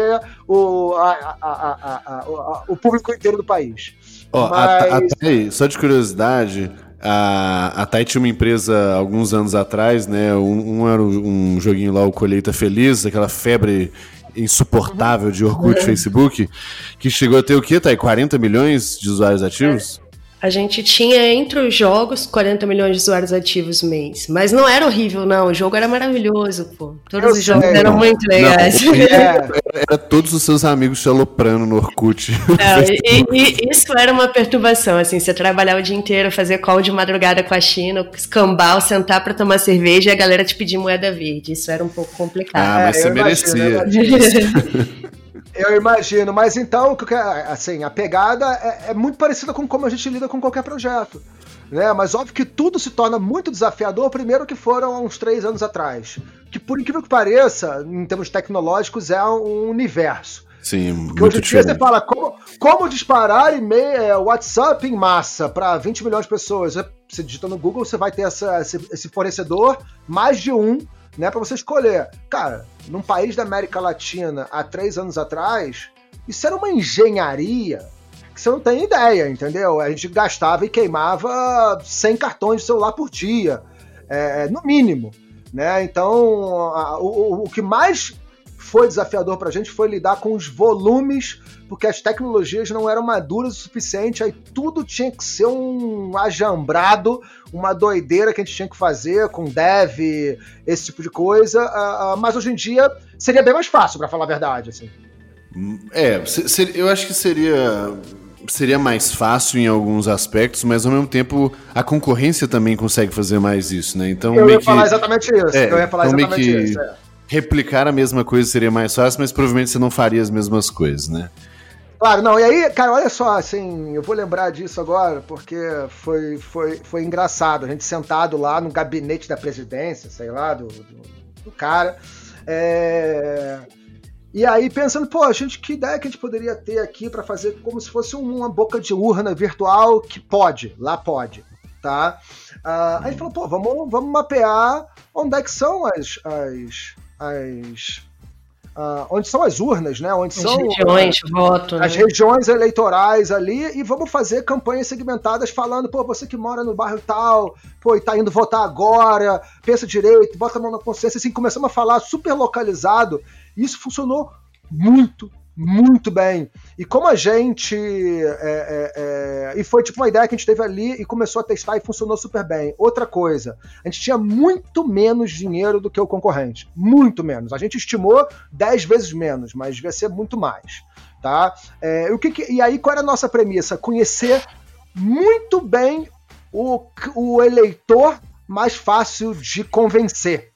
o, a, a, a, o público inteiro do país. Ó, Mas... TAI, só de curiosidade, a, a TAI tinha uma empresa alguns anos atrás, né? Um, um era um joguinho lá, o Colheita Feliz, aquela febre insuportável de Orkut, uhum. Facebook, que chegou a ter o quê, Thay? 40 milhões de usuários ativos? É. A gente tinha entre os jogos 40 milhões de usuários ativos mês. Mas não era horrível, não. O jogo era maravilhoso, pô. Todos eu os sei, jogos eram muito legais. Não, *laughs* era, era, todos os seus amigos te aloprando no Orkut. Não, e, e, isso era uma perturbação, assim. Você trabalhar o dia inteiro, fazer call de madrugada com a China, escambau, sentar para tomar cerveja e a galera te pedir moeda verde. Isso era um pouco complicado. Ah, mas é, você merecia. *laughs* Eu imagino, mas então, assim, a pegada é, é, muito parecida com como a gente lida com qualquer projeto. Né? Mas óbvio que tudo se torna muito desafiador, primeiro que foram há uns três anos atrás. Que por incrível que pareça, em termos tecnológicos, é um universo. Sim, Porque hoje em dia você fala como, como disparar e-mail, é, WhatsApp em massa para 20 milhões de pessoas. Você digita no Google, você vai ter essa, esse, esse fornecedor, mais de um, né, para você escolher. Cara, num país da América Latina há três anos atrás, isso era uma engenharia que você não tem ideia, entendeu? A gente gastava e queimava 100 cartões de celular por dia, é, no mínimo. Né? Então, a, o, o que mais foi desafiador para a gente foi lidar com os volumes, porque as tecnologias não eram maduras o suficiente, aí tudo tinha que ser um ajambrado, uma doideira que a gente tinha que fazer com dev, esse tipo de coisa, uh, uh, mas hoje em dia seria bem mais fácil, para falar a verdade. Assim. É, eu acho que seria seria mais fácil em alguns aspectos, mas ao mesmo tempo a concorrência também consegue fazer mais isso, né? Então eu ia falar exatamente isso. É, eu ia falar então exatamente isso. É replicar a mesma coisa seria mais fácil, mas provavelmente você não faria as mesmas coisas, né? Claro, não, e aí, cara, olha só, assim, eu vou lembrar disso agora, porque foi, foi, foi engraçado. A gente sentado lá no gabinete da presidência, sei lá, do, do, do cara. É... E aí pensando, pô, gente, que ideia que a gente poderia ter aqui para fazer como se fosse uma boca de urna virtual que pode, lá pode, tá? Aí a gente falou, pô, vamos, vamos mapear onde é que são as, as, as Uh, onde são as urnas, né? Onde as são regiões, uh, voto, as né? regiões eleitorais ali e vamos fazer campanhas segmentadas falando, pô, você que mora no bairro tal, pô, e tá indo votar agora, pensa direito, bota a mão na consciência, assim, começamos a falar super localizado. E isso funcionou muito, muito bem. E como a gente. É, é, é, e foi tipo uma ideia que a gente teve ali e começou a testar e funcionou super bem. Outra coisa, a gente tinha muito menos dinheiro do que o concorrente. Muito menos. A gente estimou 10 vezes menos, mas devia ser muito mais. Tá? É, o que, que e aí, qual era a nossa premissa? Conhecer muito bem o, o eleitor mais fácil de convencer.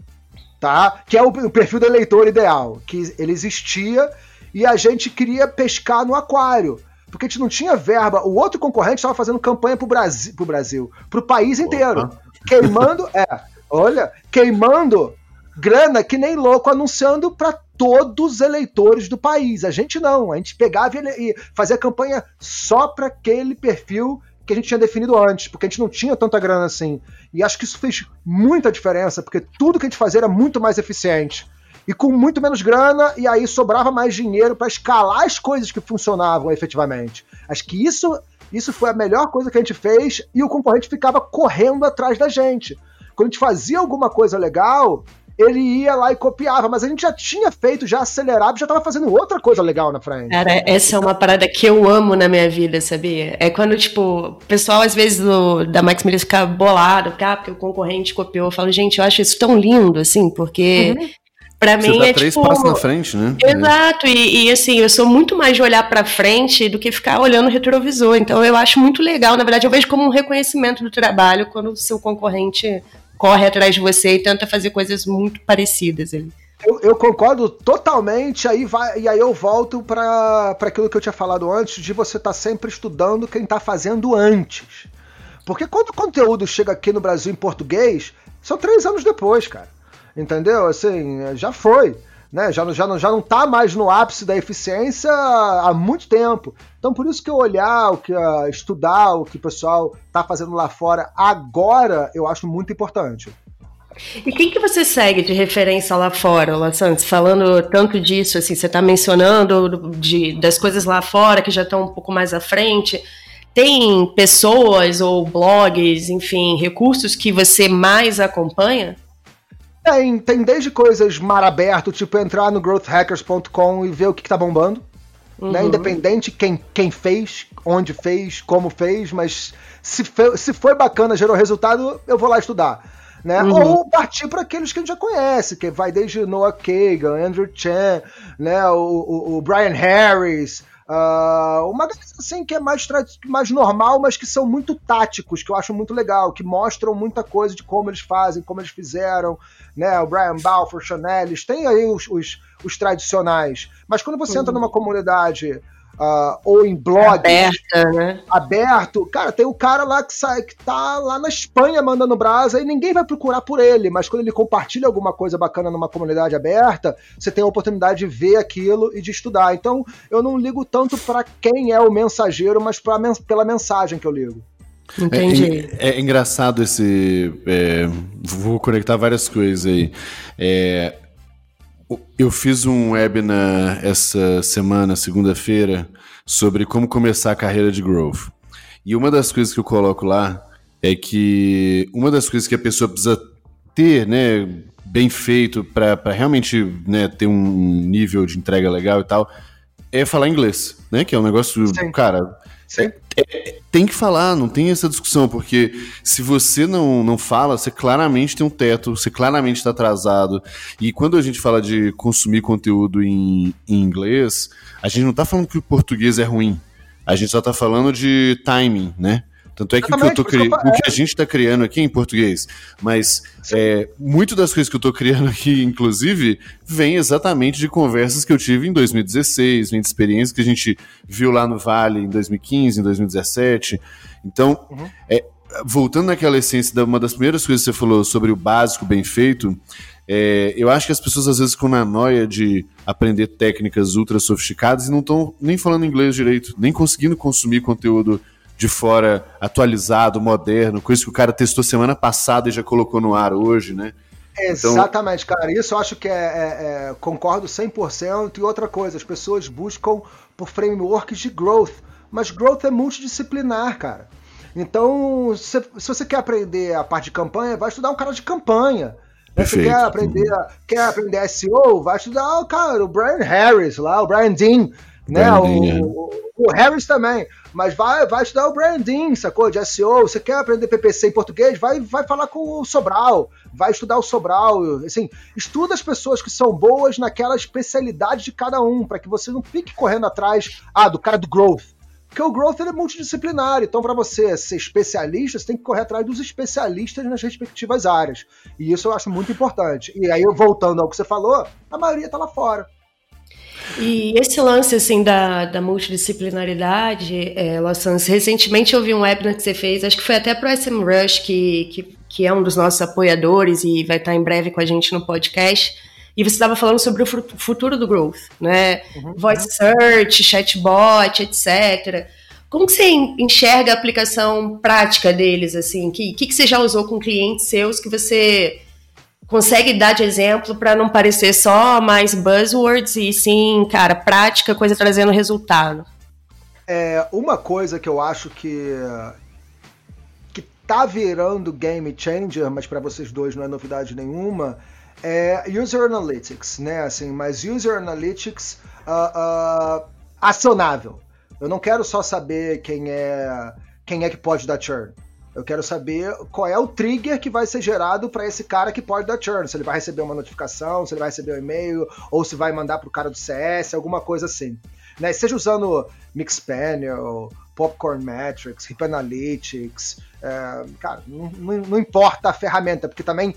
Tá? Que é o, o perfil do eleitor ideal. Que ele existia e a gente queria pescar no aquário. Porque a gente não tinha verba. O outro concorrente estava fazendo campanha pro Brasil, pro Brasil, pro país inteiro. Opa. Queimando, é, olha, queimando grana que nem louco, anunciando para todos os eleitores do país. A gente não, a gente pegava e fazia campanha só para aquele perfil que a gente tinha definido antes, porque a gente não tinha tanta grana assim. E acho que isso fez muita diferença, porque tudo que a gente fazia era muito mais eficiente e com muito menos grana, e aí sobrava mais dinheiro para escalar as coisas que funcionavam efetivamente. Acho que isso, isso foi a melhor coisa que a gente fez e o concorrente ficava correndo atrás da gente. Quando a gente fazia alguma coisa legal, ele ia lá e copiava, mas a gente já tinha feito, já acelerado, já estava fazendo outra coisa legal na frente. Cara, essa é uma parada que eu amo na minha vida, sabia? É quando, tipo, o pessoal às vezes do, da Max Media fica bolado, porque, ah, porque o concorrente copiou. Eu falo, gente, eu acho isso tão lindo, assim, porque uhum. Pra Você mim dá é três tipo, passos na frente, né? Exato, e, e, assim, eu sou muito mais de olhar para frente do que ficar olhando o retrovisor. Então eu acho muito legal, na verdade, eu vejo como um reconhecimento do trabalho quando o seu concorrente corre atrás de você e tenta fazer coisas muito parecidas ali. Eu, eu, concordo totalmente, aí vai, e aí eu volto para aquilo que eu tinha falado antes, de você estar tá sempre estudando quem está fazendo antes. Porque quando o conteúdo chega aqui no Brasil em português, são três anos depois, cara. Entendeu? Assim, já foi. Né? Já, já, já não tá mais no ápice da eficiência há muito tempo. Então, por isso que eu olhar, o que uh, estudar o que o pessoal tá fazendo lá fora agora, eu acho muito importante. E quem que você segue de referência lá fora, La Santos? Falando tanto disso, assim, você está mencionando de, das coisas lá fora que já estão um pouco mais à frente. Tem pessoas ou blogs, enfim, recursos que você mais acompanha? Tem, tem desde coisas mar aberto, tipo entrar no growthhackers.com e ver o que, que tá bombando. Né? Uhum. Né? Independente quem, quem fez, onde fez, como fez, mas se, fe, se foi bacana, gerou resultado, eu vou lá estudar. Né? Uhum. Ou partir para aqueles que a gente já conhece, que vai desde Noah Kagan, Andrew Chan, né? o, o, o Brian Harris, Uh, uma assim que é mais, mais normal, mas que são muito táticos, que eu acho muito legal, que mostram muita coisa de como eles fazem, como eles fizeram, né? O Brian Balfour, Chanelis, tem aí os, os, os tradicionais. Mas quando você uhum. entra numa comunidade uh, ou em blog Aberta, né? aberto, cara, tem o cara lá que sai, que tá lá na Espanha mandando brasa e ninguém vai procurar por ele, mas quando ele compartilha alguma coisa bacana numa comunidade aberta, você tem a oportunidade de ver aquilo e de estudar. Então, eu não ligo tanto para quem é o mensageiro, mas pra, pela mensagem que eu ligo. Entendi. É, é, é engraçado esse. É, vou conectar várias coisas aí. É, eu fiz um webinar essa semana, segunda-feira, sobre como começar a carreira de growth. E uma das coisas que eu coloco lá é que uma das coisas que a pessoa precisa ter, né, bem feito para realmente né, ter um nível de entrega legal e tal, é falar inglês, né? Que é um negócio, Sim. cara, é, é, tem que falar, não tem essa discussão, porque se você não, não fala, você claramente tem um teto, você claramente está atrasado. E quando a gente fala de consumir conteúdo em, em inglês, a gente não está falando que o português é ruim. A gente só está falando de timing, né? Tanto é que, o que, cri... o que a gente está criando aqui em português, mas é, muito das coisas que eu estou criando aqui, inclusive, vem exatamente de conversas que eu tive em 2016, vem de experiências que a gente viu lá no Vale em 2015, em 2017. Então, uhum. é, voltando naquela essência, da, uma das primeiras coisas que você falou sobre o básico bem feito, é, eu acho que as pessoas às vezes ficam na noia de aprender técnicas ultra sofisticadas e não estão nem falando inglês direito, nem conseguindo consumir conteúdo de fora atualizado, moderno, coisa que o cara testou semana passada e já colocou no ar hoje, né? Então Exatamente, cara. Isso eu acho que é, é, é concordo 100%. E outra coisa, as pessoas buscam por frameworks de growth, mas growth é multidisciplinar, cara. Então, se, se você quer aprender a parte de campanha, vai estudar um cara de campanha. Né? Você quer aprender, quer aprender SEO, vai estudar o cara, o Brian Harris lá, o Brian Dean, né? Brian o, Dean, é. o, o, Harris também. Mas vai, vai estudar o Brian Dean, sacou? De SEO. Você quer aprender PPC em português? Vai, vai falar com o Sobral. Vai estudar o Sobral. Assim, estuda as pessoas que são boas naquela especialidade de cada um, para que você não fique correndo atrás, ah, do cara do growth. Porque o growth é multidisciplinar, então para você ser especialista, você tem que correr atrás dos especialistas nas respectivas áreas. E isso eu acho muito importante. E aí, voltando ao que você falou, a maioria está lá fora. E esse lance assim da, da multidisciplinaridade, é, recentemente eu vi um webinar que você fez, acho que foi até para o SM Rush, que, que, que é um dos nossos apoiadores e vai estar em breve com a gente no podcast e você estava falando sobre o futuro do growth, né? Uhum. Voice search, chatbot, etc. Como que você enxerga a aplicação prática deles, assim? O que, que, que você já usou com clientes seus que você consegue dar de exemplo para não parecer só mais buzzwords e sim, cara, prática, coisa trazendo resultado? É, uma coisa que eu acho que que tá virando game changer, mas para vocês dois não é novidade nenhuma, é User Analytics, né? Assim, mas User Analytics uh, uh, acionável. Eu não quero só saber quem é quem é que pode dar churn. Eu quero saber qual é o trigger que vai ser gerado para esse cara que pode dar churn. Se ele vai receber uma notificação, se ele vai receber um e-mail, ou se vai mandar para o cara do CS, alguma coisa assim. Né? Seja usando Mixpanel, Popcorn Metrics, Hip Analytics, é, cara, não, não, não importa a ferramenta, porque também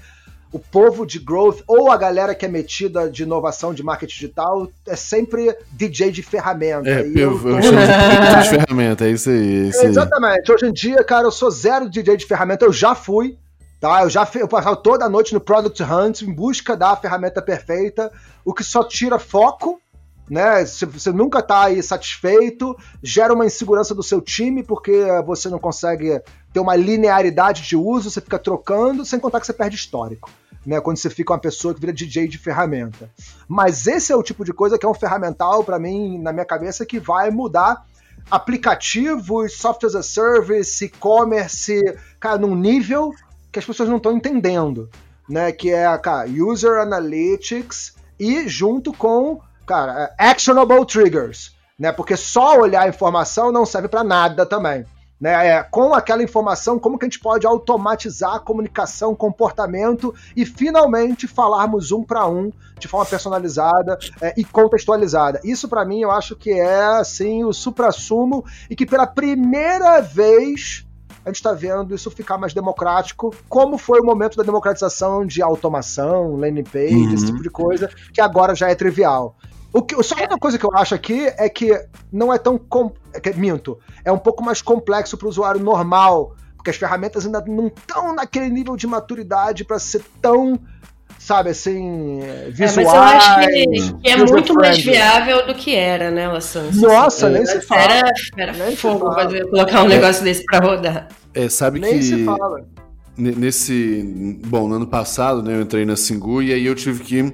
o povo de growth ou a galera que é metida de inovação de marketing digital é sempre DJ de ferramenta. É, eu, eu, eu chamo de, de *laughs* ferramenta, é isso aí. É isso Exatamente. Hoje em dia, cara, eu sou zero DJ de ferramenta, eu já fui. Tá, eu já eu passava toda a noite no Product Hunt em busca da ferramenta perfeita, o que só tira foco né? Se você nunca está aí satisfeito, gera uma insegurança do seu time porque você não consegue ter uma linearidade de uso, você fica trocando, sem contar que você perde histórico né, quando você fica uma pessoa que vira DJ de ferramenta. Mas esse é o tipo de coisa que é um ferramental para mim, na minha cabeça, que vai mudar aplicativos, software as a service, e-commerce, cara, num nível que as pessoas não estão entendendo, né, que é, cara, user analytics e junto com, cara, actionable triggers, né, porque só olhar a informação não serve para nada também. Né, é, com aquela informação, como que a gente pode automatizar a comunicação, comportamento e finalmente falarmos um para um de forma personalizada é, e contextualizada. Isso para mim eu acho que é assim o supra-sumo e que pela primeira vez a gente está vendo isso ficar mais democrático, como foi o momento da democratização de automação, landing page, uhum. esse tipo de coisa, que agora já é trivial. O que, só uma coisa que eu acho aqui é que não é tão. Com, é que, minto. É um pouco mais complexo para o usuário normal, porque as ferramentas ainda não estão naquele nível de maturidade para ser tão sabe, assim, visuais. É, mas eu acho que, que é muito mais viável do que era, né, Lassan? Nossa, nem se fala. Era, era nem fogo fazer, colocar um negócio desse para rodar. É, sabe nem que... se fala. Nesse... Bom, no ano passado, né, eu entrei na Singu e aí eu tive que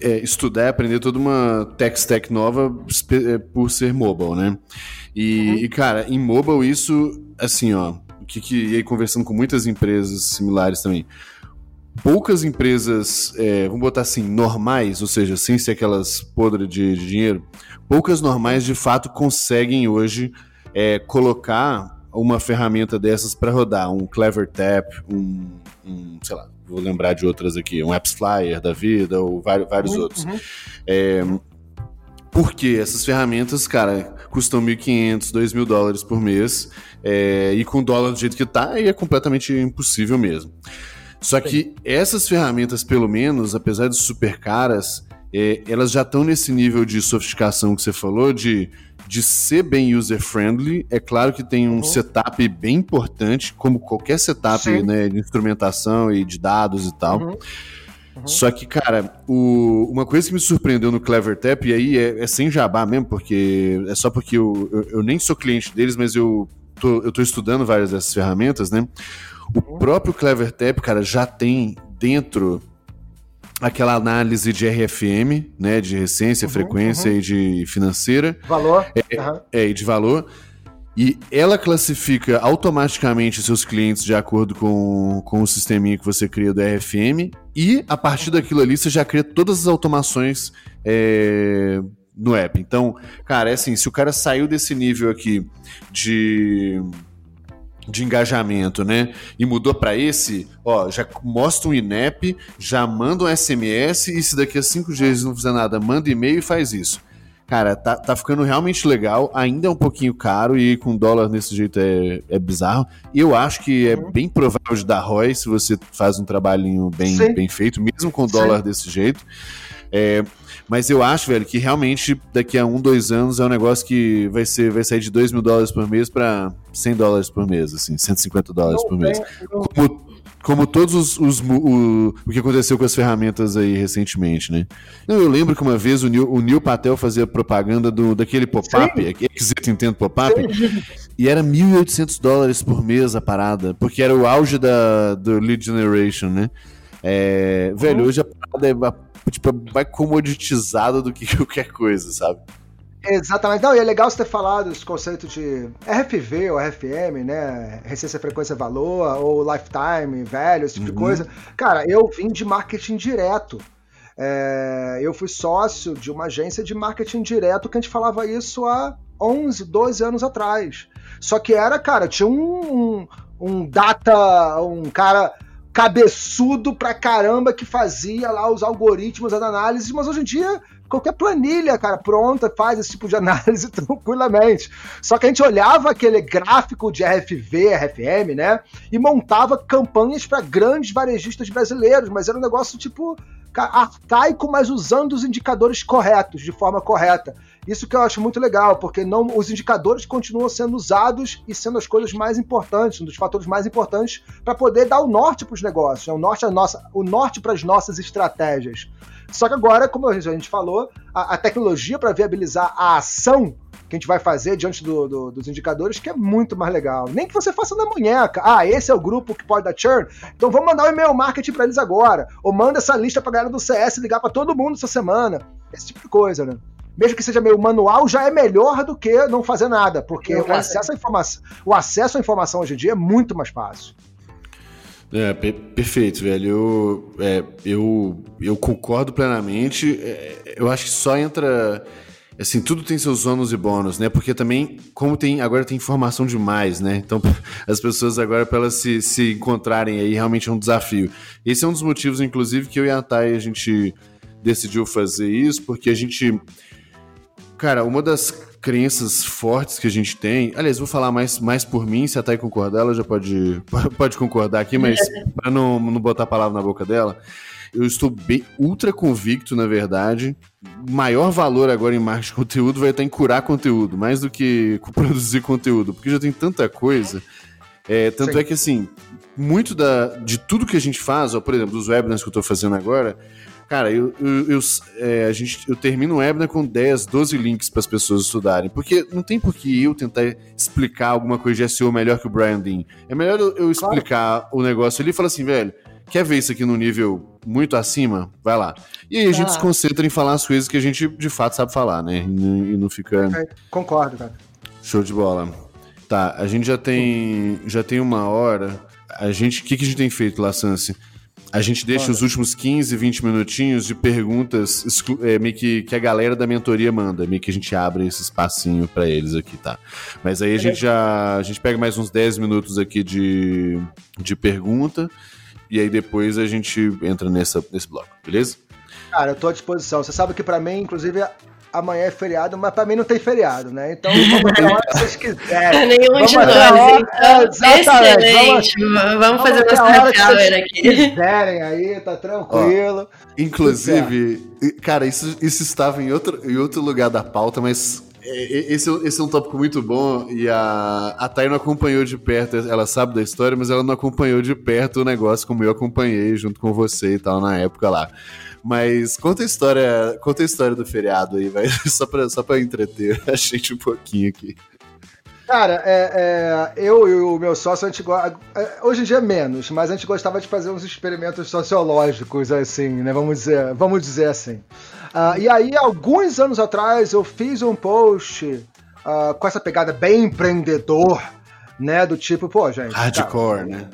é, estudar, aprender toda uma tech stack nova é, por ser mobile, né? E, uhum. e, cara, em mobile isso, assim, ó, o que, que e aí conversando com muitas empresas similares também. Poucas empresas, é, vamos botar assim, normais, ou seja, sem ser aquelas podres de, de dinheiro, poucas normais de fato conseguem hoje é, colocar uma ferramenta dessas para rodar, um Clever Tap, um, um, sei lá, vou lembrar de outras aqui, um Apps Flyer da vida ou vários, vários uhum, outros. É, porque essas ferramentas, cara, custam 1.500, 2.000 dólares por mês, é, e com o dólar do jeito que tá, aí é completamente impossível mesmo. Só que essas ferramentas, pelo menos, apesar de super caras, é, elas já estão nesse nível de sofisticação que você falou, de de ser bem user-friendly. É claro que tem um uhum. setup bem importante, como qualquer setup né, de instrumentação e de dados e tal. Uhum. Uhum. Só que, cara, o, uma coisa que me surpreendeu no Clever Tap, e aí é, é sem jabá mesmo, porque é só porque eu, eu, eu, nem sou cliente deles, mas eu tô, eu tô estudando várias dessas ferramentas, né? O uhum. próprio Clever Tap, cara, já tem dentro aquela análise de RFM, né, de recência, uhum, frequência uhum. e de financeira. Valor. É, uhum. é, e de valor. E ela classifica automaticamente seus clientes de acordo com, com o sisteminha que você cria do RFM. E a partir daquilo ali você já cria todas as automações é, no app. Então, cara, é assim, se o cara saiu desse nível aqui de de engajamento, né? E mudou para esse, ó, já mostra um INEP, já manda um SMS e se daqui a cinco dias não fizer nada, manda e-mail e faz isso. Cara, tá, tá ficando realmente legal, ainda é um pouquinho caro e com dólar desse jeito é, é bizarro. Eu acho que é uhum. bem provável de dar ROI se você faz um trabalhinho bem, bem feito, mesmo com dólar Sim. desse jeito. É, mas eu acho, velho, que realmente daqui a um, dois anos é um negócio que vai, ser, vai sair de 2 mil dólares por mês para 100 dólares por mês, assim, 150 dólares não por mês. Como, como todos os, os o, o que aconteceu com as ferramentas aí recentemente, né? Eu lembro que uma vez o Neil, o Neil Patel fazia propaganda do, daquele pop-up, Exit Entendo Pop-up, *laughs* e era 1.800 dólares por mês a parada, porque era o auge da, do lead generation, né? É, velho, uhum. hoje a parada é tipo, mais comoditizada do que *laughs* qualquer coisa, sabe? Exatamente. Não, e é legal você ter falado esse conceito de RFV ou RFM, né? Recência, frequência, valor, ou lifetime, velho, esse tipo uhum. de coisa. Cara, eu vim de marketing direto. É, eu fui sócio de uma agência de marketing direto que a gente falava isso há 11, 12 anos atrás. Só que era, cara, tinha um, um, um data, um cara cabeçudo pra caramba que fazia lá os algoritmos, as análises, mas hoje em dia qualquer planilha, cara, pronta, faz esse tipo de *laughs* análise tranquilamente. Só que a gente olhava aquele gráfico de RFV, RFM, né, e montava campanhas para grandes varejistas brasileiros, mas era um negócio tipo arcaico, mas usando os indicadores corretos, de forma correta. Isso que eu acho muito legal, porque não, os indicadores continuam sendo usados e sendo as coisas mais importantes, um dos fatores mais importantes para poder dar o norte para os negócios, né? o norte, o norte para as nossas estratégias. Só que agora, como a gente falou, a, a tecnologia para viabilizar a ação que a gente vai fazer diante do, do, dos indicadores, que é muito mais legal. Nem que você faça na munheca. Ah, esse é o grupo que pode dar churn, então vamos mandar um e-mail marketing para eles agora. Ou manda essa lista para galera do CS ligar para todo mundo essa semana. Esse tipo de coisa, né? Mesmo que seja meio manual, já é melhor do que não fazer nada, porque o acesso, à informação, o acesso à informação hoje em dia é muito mais fácil. É, per perfeito, velho. Eu, é, eu, eu concordo plenamente. É, eu acho que só entra. Assim, tudo tem seus ônus e bônus, né? Porque também, como tem agora tem informação demais, né? Então, *laughs* as pessoas agora, para elas se, se encontrarem aí, realmente é um desafio. Esse é um dos motivos, inclusive, que eu e a Thay, a gente decidiu fazer isso, porque a gente Cara, uma das crenças fortes que a gente tem. Aliás, vou falar mais, mais por mim, se a Thay concordar, ela já pode, *laughs* pode concordar aqui, mas *laughs* para não, não botar a palavra na boca dela, eu estou bem ultra convicto, na verdade. Maior valor agora em marketing de conteúdo vai estar em curar conteúdo, mais do que *laughs* produzir conteúdo, porque já tem tanta coisa. É, tanto Sim. é que, assim, muito da, de tudo que a gente faz, ó, por exemplo, dos webinars que eu estou fazendo agora, Cara, eu, eu, eu, é, a gente, eu termino o webinar com 10, 12 links para as pessoas estudarem. Porque não tem por que eu tentar explicar alguma coisa de SEO melhor que o Brian Dean. É melhor eu, eu explicar claro. o negócio ali e falar assim, velho, quer ver isso aqui no nível muito acima? Vai lá. E aí a gente se concentra em falar as coisas que a gente de fato sabe falar, né? E não, e não fica. Concordo, cara. Show de bola. Tá, a gente já tem, já tem uma hora. A gente, o que, que a gente tem feito lá, Sansi? A gente deixa os últimos 15, 20 minutinhos de perguntas é, meio que, que a galera da mentoria manda, meio que a gente abre esse espacinho para eles aqui, tá? Mas aí a gente já a gente pega mais uns 10 minutos aqui de, de pergunta e aí depois a gente entra nessa, nesse bloco, beleza? Cara, eu tô à disposição. Você sabe que para mim, inclusive, amanhã é feriado, mas para mim não tem feriado, né? Então vamos até a hora que vocês quiserem. Nenhum vamos de nós, então. Excelente. Vamos, vamos fazer nosso happy hour aqui. quiserem aí, tá tranquilo. Ó, inclusive, cara, isso, isso estava em outro, em outro lugar da pauta, mas é, esse, esse é um tópico muito bom e a, a Thay não acompanhou de perto, ela sabe da história, mas ela não acompanhou de perto o negócio como eu acompanhei junto com você e tal na época lá. Mas conta a história, conta a história do feriado aí, vai, *laughs* só pra, só pra entreter a gente um pouquinho aqui. Cara, é, é, eu e o meu sócio, a gente. É, hoje em dia é menos, mas a gente gostava de fazer uns experimentos sociológicos, assim, né? Vamos dizer, vamos dizer assim. Uh, e aí, alguns anos atrás, eu fiz um post uh, com essa pegada bem empreendedor, né? Do tipo, pô, gente. Hardcore, cara, né?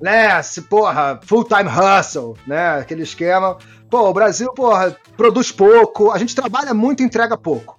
Né, se, porra, full-time hustle, né? Aquele esquema. Pô, o Brasil, porra, produz pouco, a gente trabalha muito e entrega pouco.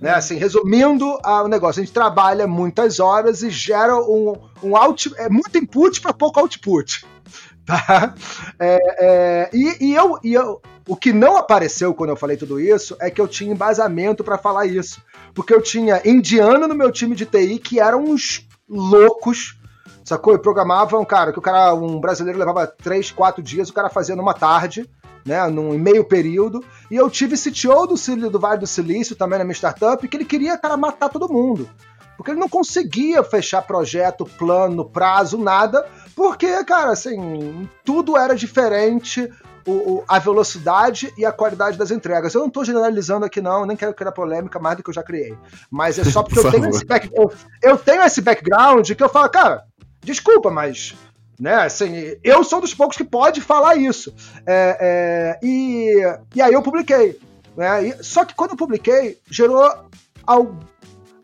Né? Assim, resumindo o negócio, a gente trabalha muitas horas e gera um, um out, é muito input para pouco output. *laughs* Tá? É, é, e, e, eu, e eu, o que não apareceu quando eu falei tudo isso é que eu tinha embasamento para falar isso. Porque eu tinha indiano no meu time de TI que eram uns loucos, sacou? E programavam, cara, que o cara, um brasileiro levava 3, 4 dias, o cara fazia numa tarde né, num meio período. E eu tive CTO do, do Vale do Silício também na minha startup, que ele queria, cara, matar todo mundo. Porque ele não conseguia fechar projeto, plano, prazo, nada, porque, cara, assim, tudo era diferente, o, o, a velocidade e a qualidade das entregas. Eu não estou generalizando aqui, não, nem quero criar polêmica mais do que eu já criei. Mas é só *laughs* porque Por eu, tenho esse back, eu, eu tenho esse background que eu falo, cara, desculpa, mas né? Assim, eu sou dos poucos que pode falar isso. É, é, e, e aí eu publiquei. Né? E, só que quando eu publiquei, gerou al,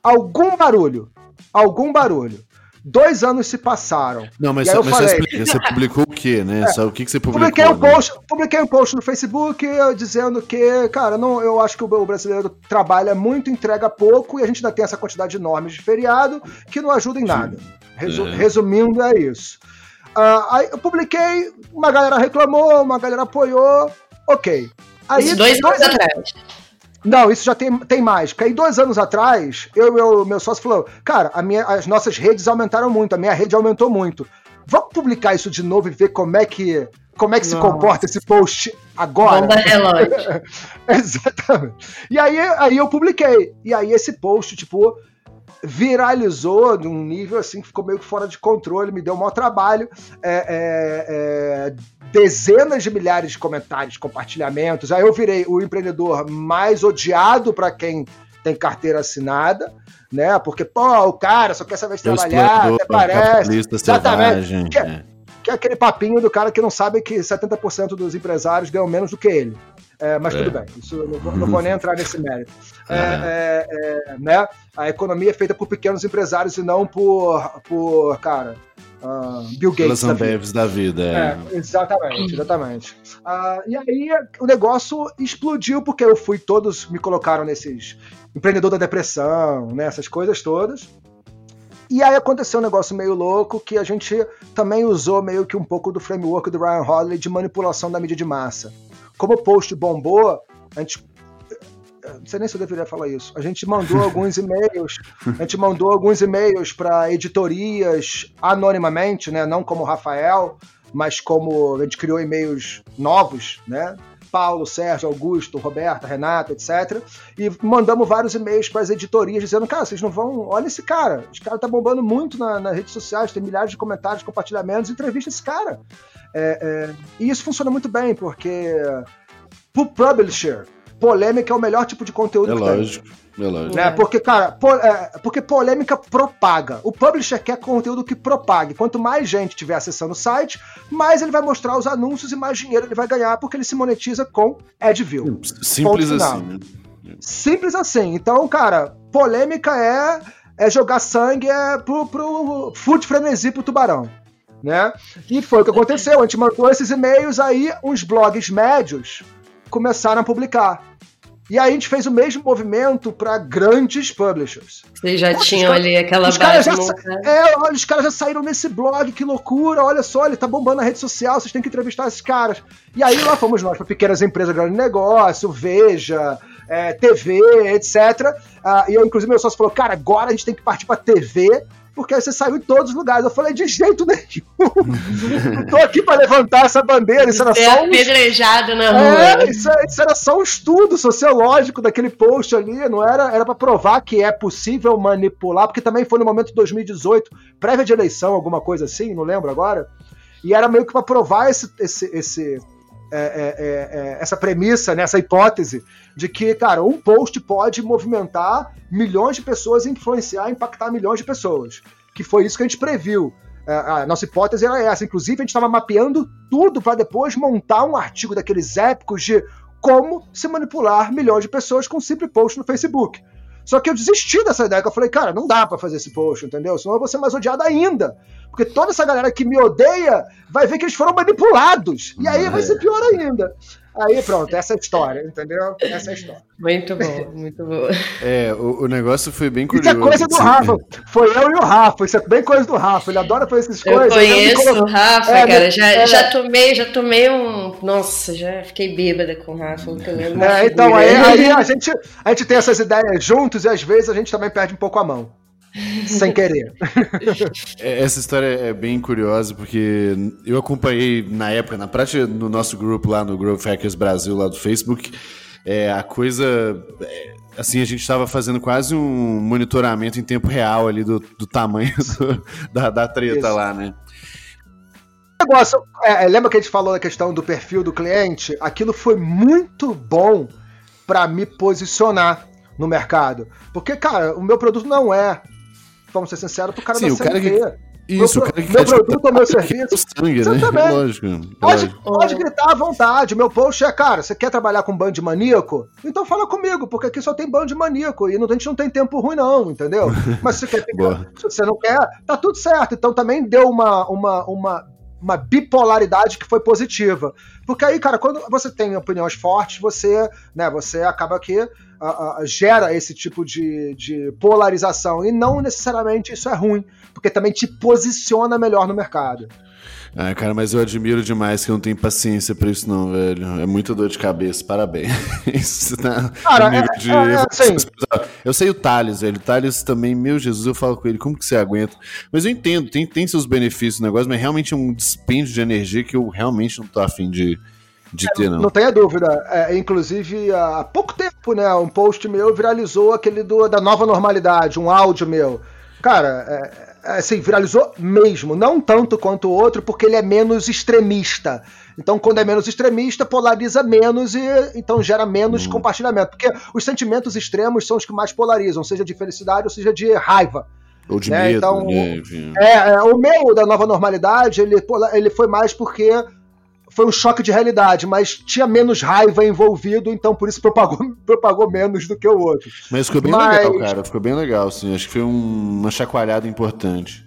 algum barulho. Algum barulho. Dois anos se passaram. Não, mas, mas falei, você, explica, você publicou o quê, né? *laughs* É, Só, o que, que você publicou? Publiquei um, post, publiquei um post no Facebook dizendo que, cara, não, eu acho que o brasileiro trabalha muito, entrega pouco, e a gente ainda tem essa quantidade enorme de feriado que não ajuda em nada. Resu, é. Resumindo, é isso. Uh, aí eu publiquei, uma galera reclamou, uma galera apoiou, ok. Aí, isso dois, dois anos atrás. Não, isso já tem, tem mais. Porque aí, dois anos atrás, eu e meu, meu sócio falou: Cara, a minha, as nossas redes aumentaram muito, a minha rede aumentou muito. Vamos publicar isso de novo e ver como é que, como é que se comporta esse post agora? Bomba relógio. *laughs* Exatamente. E aí, aí eu publiquei. E aí, esse post, tipo, viralizou de um nível assim que ficou meio que fora de controle, me deu um maior trabalho. É, é, é, dezenas de milhares de comentários, compartilhamentos. Aí eu virei o empreendedor mais odiado para quem tem carteira assinada, né? Porque, pô, o cara só quer saber de trabalhar, até parece. Exatamente. É, que é aquele papinho do cara que não sabe que 70% dos empresários ganham menos do que ele. É, mas é. tudo bem, isso não vou, não vou, nem entrar nesse mérito. É, é. é, né? A economia é feita por pequenos empresários e não por, por cara, uh, Bill Gates. Pelas Ambevs da vida. É. exatamente, exatamente. Uh, e aí o negócio explodiu porque eu fui, todos me colocaram nesses empreendedor da depressão, né, essas coisas todas. E aí aconteceu um negócio meio louco que a gente também usou meio que um pouco do framework do Ryan Holiday de manipulação da mídia de massa. Como o post bombou, a gente não sei nem se eu deveria falar isso. A gente mandou *laughs* alguns e-mails, a gente mandou alguns e-mails para editorias anonimamente, né? Não como Rafael, mas como a gente criou e-mails novos, né? Paulo, Sérgio, Augusto, Roberta, Renata, etc. E mandamos vários e-mails para as editorias dizendo: cara, vocês não vão. Olha esse cara. Esse cara tá bombando muito na, nas redes sociais, tem milhares de comentários, compartilhamentos, entrevista esse cara. É, é, e isso funciona muito bem, porque pro publisher, polêmica é o melhor tipo de conteúdo é que lógico, tem. É lógico. Né? Porque, cara, po, é, porque polêmica propaga. O publisher quer conteúdo que propague. Quanto mais gente estiver acessando o site, mais ele vai mostrar os anúncios e mais dinheiro ele vai ganhar, porque ele se monetiza com AdView. Simples assim, né? Simples assim. Então, cara, polêmica é, é jogar sangue é pro, pro food frenesi pro tubarão né? E foi o que aconteceu. A gente mandou esses e-mails, aí uns blogs médios começaram a publicar. E aí a gente fez o mesmo movimento para grandes publishers. Vocês já tinham ali aquela os base. Já, é, olha, os caras já saíram nesse blog, que loucura, olha só, ele tá bombando na rede social, vocês têm que entrevistar esses caras. E aí lá fomos nós para pequenas empresas, grande negócio, Veja, é, TV, etc. Ah, e eu, inclusive, meu sócio falou, cara, agora a gente tem que partir para TV porque você saiu em todos os lugares. Eu falei, de jeito nenhum. não *laughs* tô aqui para levantar essa bandeira. Isso era só um... apedrejado na rua. É, isso, isso, era só um estudo sociológico daquele post ali. Não era, era para provar que é possível manipular, porque também foi no momento de 2018, prévia de eleição, alguma coisa assim, não lembro agora. E era meio que para provar esse, esse, esse é, é, é, essa premissa, né, essa hipótese de que, cara, um post pode movimentar milhões de pessoas, influenciar, impactar milhões de pessoas. Que foi isso que a gente previu. É, a nossa hipótese era essa. Inclusive, a gente estava mapeando tudo para depois montar um artigo daqueles épicos de como se manipular milhões de pessoas com um simples post no Facebook. Só que eu desisti dessa ideia, que eu falei, cara, não dá para fazer esse post, entendeu? Senão eu vou ser mais odiado ainda. Porque toda essa galera que me odeia vai ver que eles foram manipulados. E aí vai ser pior ainda. Aí pronto, essa é a história, entendeu? Essa é a história. Muito bom, muito bom. É, o, o negócio foi bem curioso. Isso é coisa do Rafa. Foi eu e o Rafa. Isso é bem coisa do Rafa. Ele adora fazer essas eu coisas. Conheço eu o Rafa, é, cara. Já, é... já tomei, já tomei um. Nossa, já fiquei bêbada com o Rafa. É, então, aí, aí a, gente, a gente tem essas ideias juntos e às vezes a gente também perde um pouco a mão *laughs* sem querer. É, essa história é bem curiosa porque eu acompanhei na época, na prática, no nosso grupo lá no Growth Hackers Brasil, lá do Facebook, é, a coisa. É, assim, a gente estava fazendo quase um monitoramento em tempo real ali do, do tamanho do, da, da treta Isso. lá, né? Negócio, é, é, lembra que a gente falou da questão do perfil do cliente? Aquilo foi muito bom para me posicionar no mercado. Porque, cara, o meu produto não é vamos ser sinceros, pro cara Sim, da o cara que... Isso, meu, o cara que meu produto ou meu serviço. Sangue, né? também. Lógico, pode, lógico. pode gritar à vontade. Meu post é, cara, você quer trabalhar com band maníaco? Então fala comigo, porque aqui só tem band maníaco e a gente não tem tempo ruim, não, entendeu? *laughs* Mas se você quer ficar, se você não quer, tá tudo certo. Então também deu uma, uma, uma uma bipolaridade que foi positiva. Porque aí, cara, quando você tem opiniões fortes, você, né, você acaba que uh, gera esse tipo de, de polarização. E não necessariamente isso é ruim, porque também te posiciona melhor no mercado. Ah, cara, mas eu admiro demais que eu não tenho paciência pra isso, não, velho. É muito dor de cabeça, parabéns. *laughs* isso tá cara, é, de... é, é, assim. Eu sei o Thales, velho. O Thales também, meu Jesus, eu falo com ele, como que você aguenta? Mas eu entendo, tem, tem seus benefícios no negócio, mas realmente é um dispêndio de energia que eu realmente não tô afim de, de ter, não. Não tenha dúvida. É, inclusive, há pouco tempo, né, um post meu viralizou aquele do, da nova normalidade, um áudio meu. Cara, é, assim, viralizou mesmo. Não tanto quanto o outro, porque ele é menos extremista. Então, quando é menos extremista, polariza menos e então gera menos hum. compartilhamento. Porque os sentimentos extremos são os que mais polarizam, seja de felicidade ou seja de raiva. Ou de né? medo. Então, né? é, é, o meu da nova normalidade, ele, ele foi mais porque foi um choque de realidade, mas tinha menos raiva envolvido, então por isso propagou, *laughs* propagou menos do que o outro. Mas ficou bem mas... legal, cara. Ficou bem legal, sim. Acho que foi um, uma chacoalhada importante.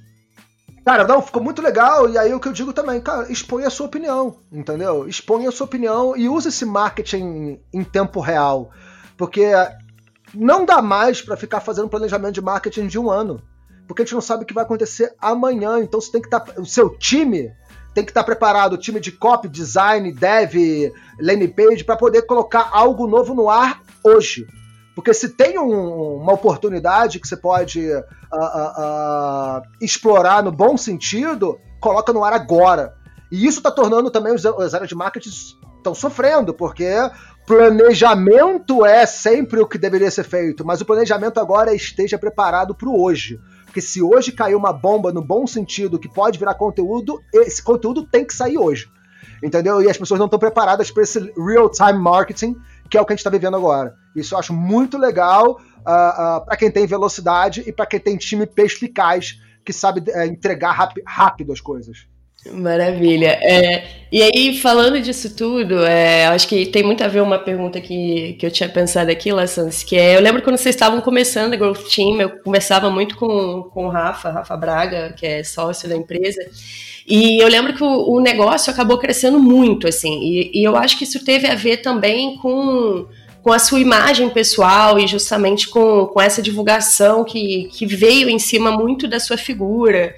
Cara, não, ficou muito legal. E aí o que eu digo também, cara, expõe a sua opinião, entendeu? Expõe a sua opinião e use esse marketing em tempo real. Porque não dá mais para ficar fazendo planejamento de marketing de um ano. Porque a gente não sabe o que vai acontecer amanhã. Então você tem que estar. Tá, o seu time tem que estar preparado, o time de copy, design, dev, landing page, para poder colocar algo novo no ar hoje. Porque se tem um, uma oportunidade que você pode uh, uh, uh, explorar no bom sentido, coloca no ar agora. E isso está tornando também os, as áreas de marketing estão sofrendo, porque planejamento é sempre o que deveria ser feito, mas o planejamento agora é esteja preparado para o hoje. Porque se hoje caiu uma bomba no bom sentido que pode virar conteúdo, esse conteúdo tem que sair hoje. Entendeu? E as pessoas não estão preparadas para esse real-time marketing, que é o que a gente está vivendo agora. Isso eu acho muito legal uh, uh, para quem tem velocidade e para quem tem time perspicaz que sabe uh, entregar rápido as coisas. Maravilha. É, e aí, falando disso tudo, é, acho que tem muito a ver uma pergunta que, que eu tinha pensado aqui, Lassans, que é, eu lembro quando vocês estavam começando a Growth Team, eu conversava muito com, com o Rafa, Rafa Braga, que é sócio da empresa, e eu lembro que o, o negócio acabou crescendo muito, assim, e, e eu acho que isso teve a ver também com com a sua imagem pessoal e justamente com, com essa divulgação que, que veio em cima muito da sua figura.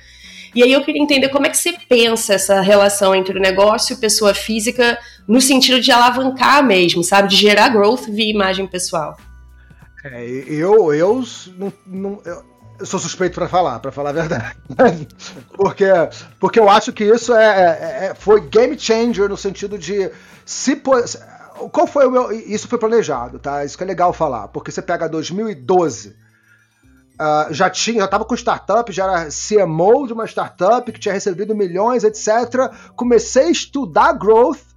E aí eu queria entender como é que você pensa essa relação entre o negócio e pessoa física no sentido de alavancar mesmo, sabe? De gerar growth via imagem pessoal. É, eu, eu, não, não eu sou suspeito para falar, para falar a verdade. *laughs* porque, porque eu acho que isso é, é, é, foi game changer no sentido de se qual foi o meu isso foi planejado, tá? Isso que é legal falar, porque você pega 2012 Uh, já tinha, já estava com startup, já era CMO de uma startup que tinha recebido milhões, etc. Comecei a estudar growth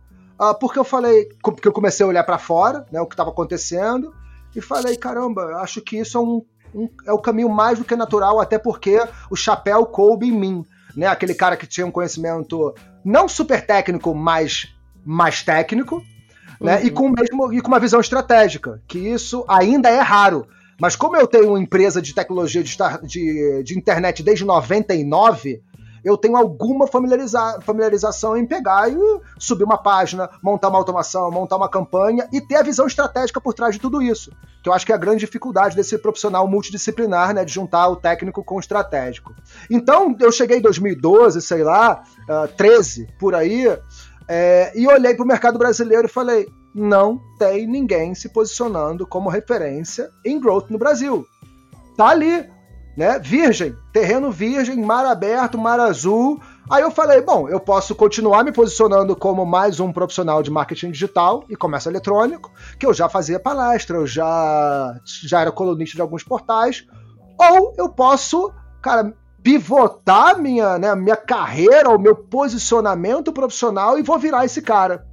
uh, porque eu falei, porque eu comecei a olhar para fora, né, o que estava acontecendo, e falei, caramba, acho que isso é um, um, é o caminho mais do que natural, até porque o chapéu coube em mim, né, aquele cara que tinha um conhecimento não super técnico, mas mais técnico, né, uhum. e com mesmo e com uma visão estratégica, que isso ainda é raro. Mas como eu tenho uma empresa de tecnologia de, de, de internet desde 99, eu tenho alguma familiariza familiarização em pegar e subir uma página, montar uma automação, montar uma campanha e ter a visão estratégica por trás de tudo isso. Que eu acho que é a grande dificuldade desse profissional multidisciplinar, né, de juntar o técnico com o estratégico. Então, eu cheguei em 2012, sei lá, uh, ah, 13, por aí, é, e olhei para o mercado brasileiro e falei: não tem ninguém se posicionando como referência em growth no Brasil. Tá ali, né? Virgem, terreno virgem, mar aberto, mar azul. Aí eu falei, bom, eu posso continuar me posicionando como mais um profissional de marketing digital e comércio eletrônico, que eu já fazia palestra, eu já, já era colunista de alguns portais, ou eu posso, cara, pivotar minha, né, minha carreira, o meu posicionamento profissional e vou virar esse cara.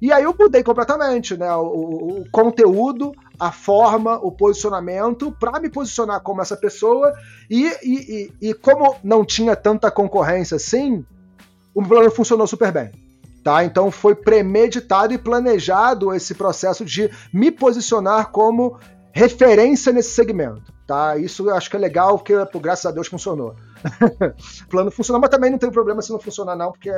E aí eu mudei completamente, né? O, o conteúdo, a forma, o posicionamento, para me posicionar como essa pessoa. E, e, e, e, como não tinha tanta concorrência assim, o plano funcionou super bem. Tá? Então foi premeditado e planejado esse processo de me posicionar como referência nesse segmento. Tá? Isso eu acho que é legal, porque, graças a Deus, funcionou. *laughs* o plano funcionou, mas também não tem problema se não funcionar, não, porque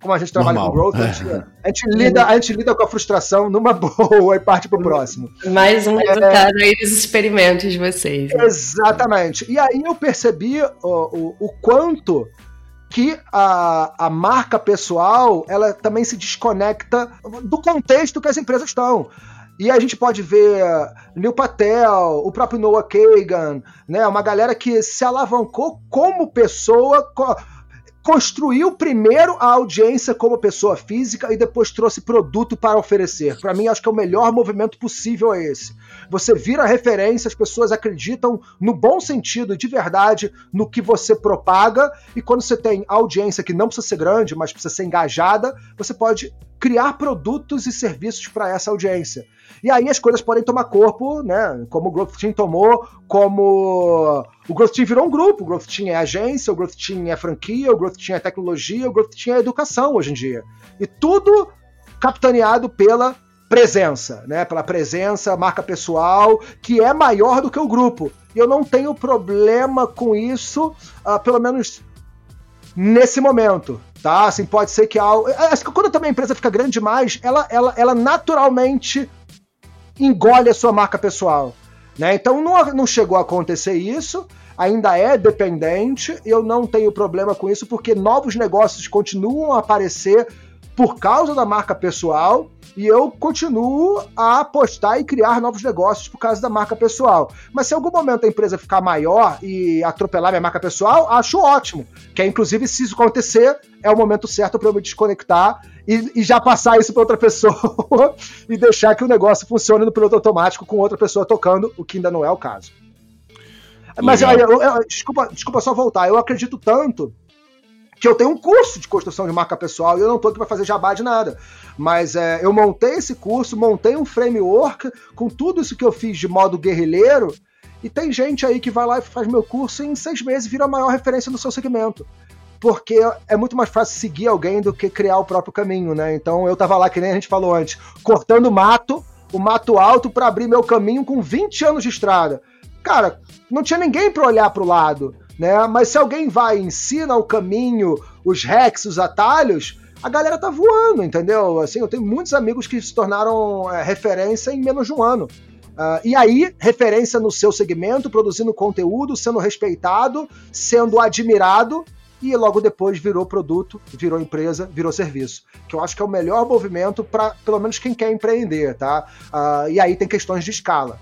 como a gente trabalha Normal. com growth, a gente, é. a, gente lida, a gente lida com a frustração numa *laughs* boa e parte pro próximo. Mais um resultado é, aí dos experimentos de vocês. Né? Exatamente. E aí eu percebi o, o, o quanto que a, a marca pessoal ela também se desconecta do contexto que as empresas estão. E a gente pode ver Neil Patel, o próprio Noah Kagan, né, uma galera que se alavancou como pessoa, construiu primeiro a audiência como pessoa física e depois trouxe produto para oferecer. Para mim, acho que é o melhor movimento possível é esse. Você vira referência, as pessoas acreditam no bom sentido, de verdade, no que você propaga, e quando você tem audiência que não precisa ser grande, mas precisa ser engajada, você pode criar produtos e serviços para essa audiência. E aí as coisas podem tomar corpo, né? Como o Growth Team tomou, como o Growth Team virou um grupo. O Growth Team é agência, o Growth Team é franquia, o Growth Team é tecnologia, o Growth Team é educação hoje em dia. E tudo capitaneado pela presença, né? Pela presença, marca pessoal, que é maior do que o grupo. E eu não tenho problema com isso, uh, pelo menos nesse momento, tá? Assim, pode ser que algo. Acho que quando também a empresa fica grande demais, ela, ela, ela naturalmente engole a sua marca pessoal. Né? Então não, não chegou a acontecer isso, ainda é dependente, eu não tenho problema com isso, porque novos negócios continuam a aparecer por causa da marca pessoal e eu continuo a apostar e criar novos negócios por causa da marca pessoal. Mas se em algum momento a empresa ficar maior e atropelar minha marca pessoal, acho ótimo. Que é, inclusive, se isso acontecer, é o momento certo para eu me desconectar e, e já passar isso para outra pessoa *laughs* e deixar que o negócio funcione no piloto automático com outra pessoa tocando, o que ainda não é o caso. Mas eu, eu, eu, desculpa, desculpa só voltar. Eu acredito tanto que eu tenho um curso de construção de marca pessoal e eu não estou aqui para fazer jabá de nada. Mas é, eu montei esse curso, montei um framework com tudo isso que eu fiz de modo guerrilheiro. E tem gente aí que vai lá e faz meu curso e em seis meses vira a maior referência no seu segmento. Porque é muito mais fácil seguir alguém do que criar o próprio caminho, né? Então eu tava lá, que nem a gente falou antes, cortando mato, o mato alto para abrir meu caminho com 20 anos de estrada. Cara, não tinha ninguém para olhar para o lado né? Mas se alguém vai e ensina o caminho, os hacks, os atalhos, a galera tá voando, entendeu? Assim, eu tenho muitos amigos que se tornaram é, referência em menos de um ano. Uh, e aí, referência no seu segmento, produzindo conteúdo, sendo respeitado, sendo admirado, e logo depois virou produto, virou empresa, virou serviço. Que eu acho que é o melhor movimento para, pelo menos, quem quer empreender, tá? Uh, e aí tem questões de escala,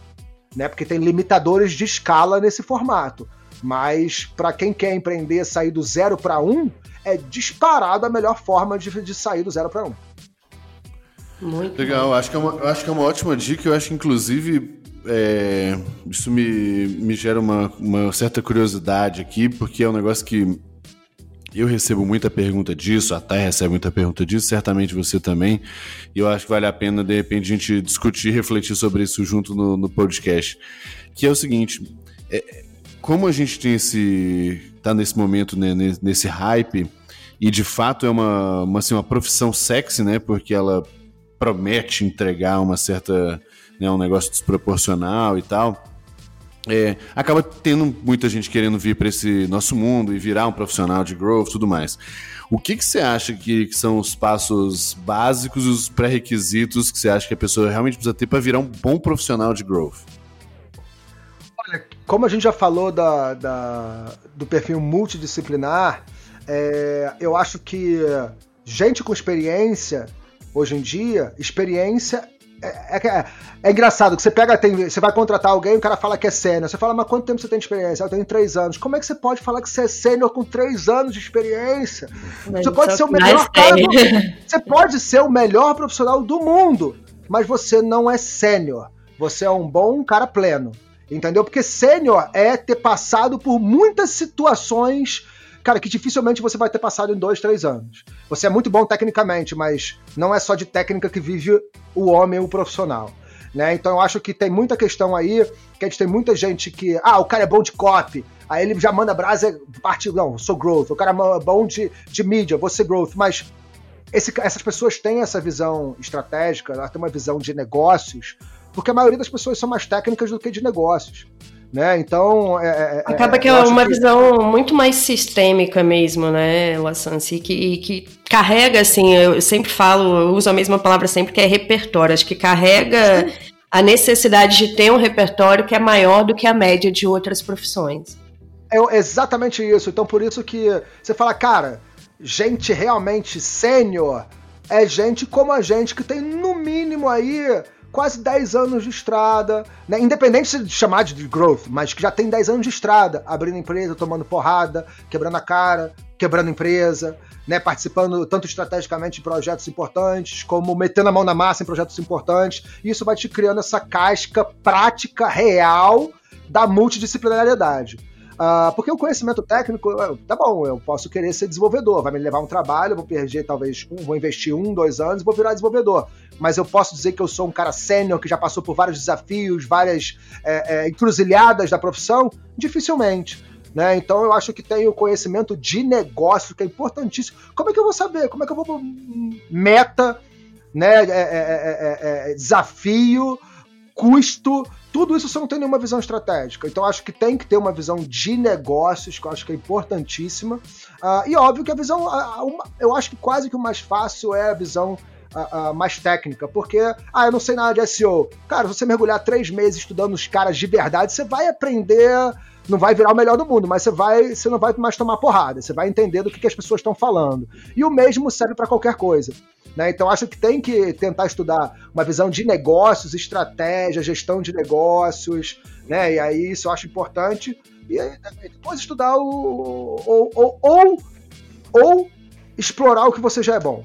né? Porque tem limitadores de escala nesse formato. Mas para quem quer empreender, sair do zero para um, é disparado a melhor forma de, de sair do zero para um. Muito Legal, acho que, é uma, acho que é uma ótima dica. Eu acho que, inclusive, é, isso me, me gera uma, uma certa curiosidade aqui, porque é um negócio que Eu recebo muita pergunta disso, a Thay recebe muita pergunta disso, certamente você também. E eu acho que vale a pena, de repente, a gente discutir e refletir sobre isso junto no, no podcast. Que é o seguinte: é, como a gente tem esse. tá nesse momento, né, nesse hype, e de fato é uma, uma, assim, uma profissão sexy, né? Porque ela promete entregar uma certa. Né, um negócio desproporcional e tal é, acaba tendo muita gente querendo vir para esse nosso mundo e virar um profissional de growth tudo mais. O que, que você acha que, que são os passos básicos, os pré-requisitos que você acha que a pessoa realmente precisa ter para virar um bom profissional de growth? Como a gente já falou da, da do perfil multidisciplinar, é, eu acho que gente com experiência, hoje em dia, experiência é, é, é, engraçado que você pega, tem, você vai contratar alguém, o cara fala que é sênior. Você fala, mas quanto tempo você tem de experiência? Eu tenho três anos. Como é que você pode falar que você é sênior com três anos de experiência? Mas você pode ser o melhor cara do, Você pode ser o melhor profissional do mundo, mas você não é sênior. Você é um bom cara pleno. Entendeu? Porque sênior é ter passado por muitas situações cara, que dificilmente você vai ter passado em dois, três anos. Você é muito bom tecnicamente, mas não é só de técnica que vive o homem, o profissional. Né? Então eu acho que tem muita questão aí, que a gente tem muita gente que, ah, o cara é bom de copy, aí ele já manda brasa, parte, não, sou growth, o cara é bom de, de mídia, vou ser growth, mas esse, essas pessoas têm essa visão estratégica, elas têm uma visão de negócios, porque a maioria das pessoas são mais técnicas do que de negócios. Né? Então. É, é, é Acaba que é uma que... visão muito mais sistêmica mesmo, né, Lassance? Que, que carrega, assim, eu sempre falo, eu uso a mesma palavra sempre, que é repertório. Acho que carrega a necessidade de ter um repertório que é maior do que a média de outras profissões. É exatamente isso. Então, por isso que você fala, cara, gente realmente sênior é gente como a gente, que tem no mínimo aí quase 10 anos de estrada, né? independente de chamar de growth, mas que já tem 10 anos de estrada, abrindo empresa, tomando porrada, quebrando a cara, quebrando empresa, né? participando tanto estrategicamente de projetos importantes, como metendo a mão na massa em projetos importantes. Isso vai te criando essa casca prática, real da multidisciplinariedade. Uh, porque o conhecimento técnico, tá bom, eu posso querer ser desenvolvedor, vai me levar um trabalho, vou perder talvez um, vou investir um, dois anos e vou virar desenvolvedor mas eu posso dizer que eu sou um cara sênior que já passou por vários desafios, várias é, é, encruzilhadas da profissão? Dificilmente. Né? Então eu acho que tem o conhecimento de negócio, que é importantíssimo. Como é que eu vou saber? Como é que eu vou. Meta, né? É, é, é, desafio, custo, tudo isso você não tem nenhuma visão estratégica. Então acho que tem que ter uma visão de negócios, que eu acho que é importantíssima. Uh, e óbvio que a visão. eu acho que quase que o mais fácil é a visão uh, mais técnica, porque, ah, eu não sei nada de SEO. Cara, se você mergulhar três meses estudando os caras de verdade, você vai aprender não vai virar o melhor do mundo, mas você vai, você não vai mais tomar porrada, você vai entender do que, que as pessoas estão falando. E o mesmo serve para qualquer coisa. Né? Então acho que tem que tentar estudar uma visão de negócios, estratégia, gestão de negócios, né? E aí isso eu acho importante. E aí, depois estudar o. ou, ou, ou, ou explorar o que você já é bom.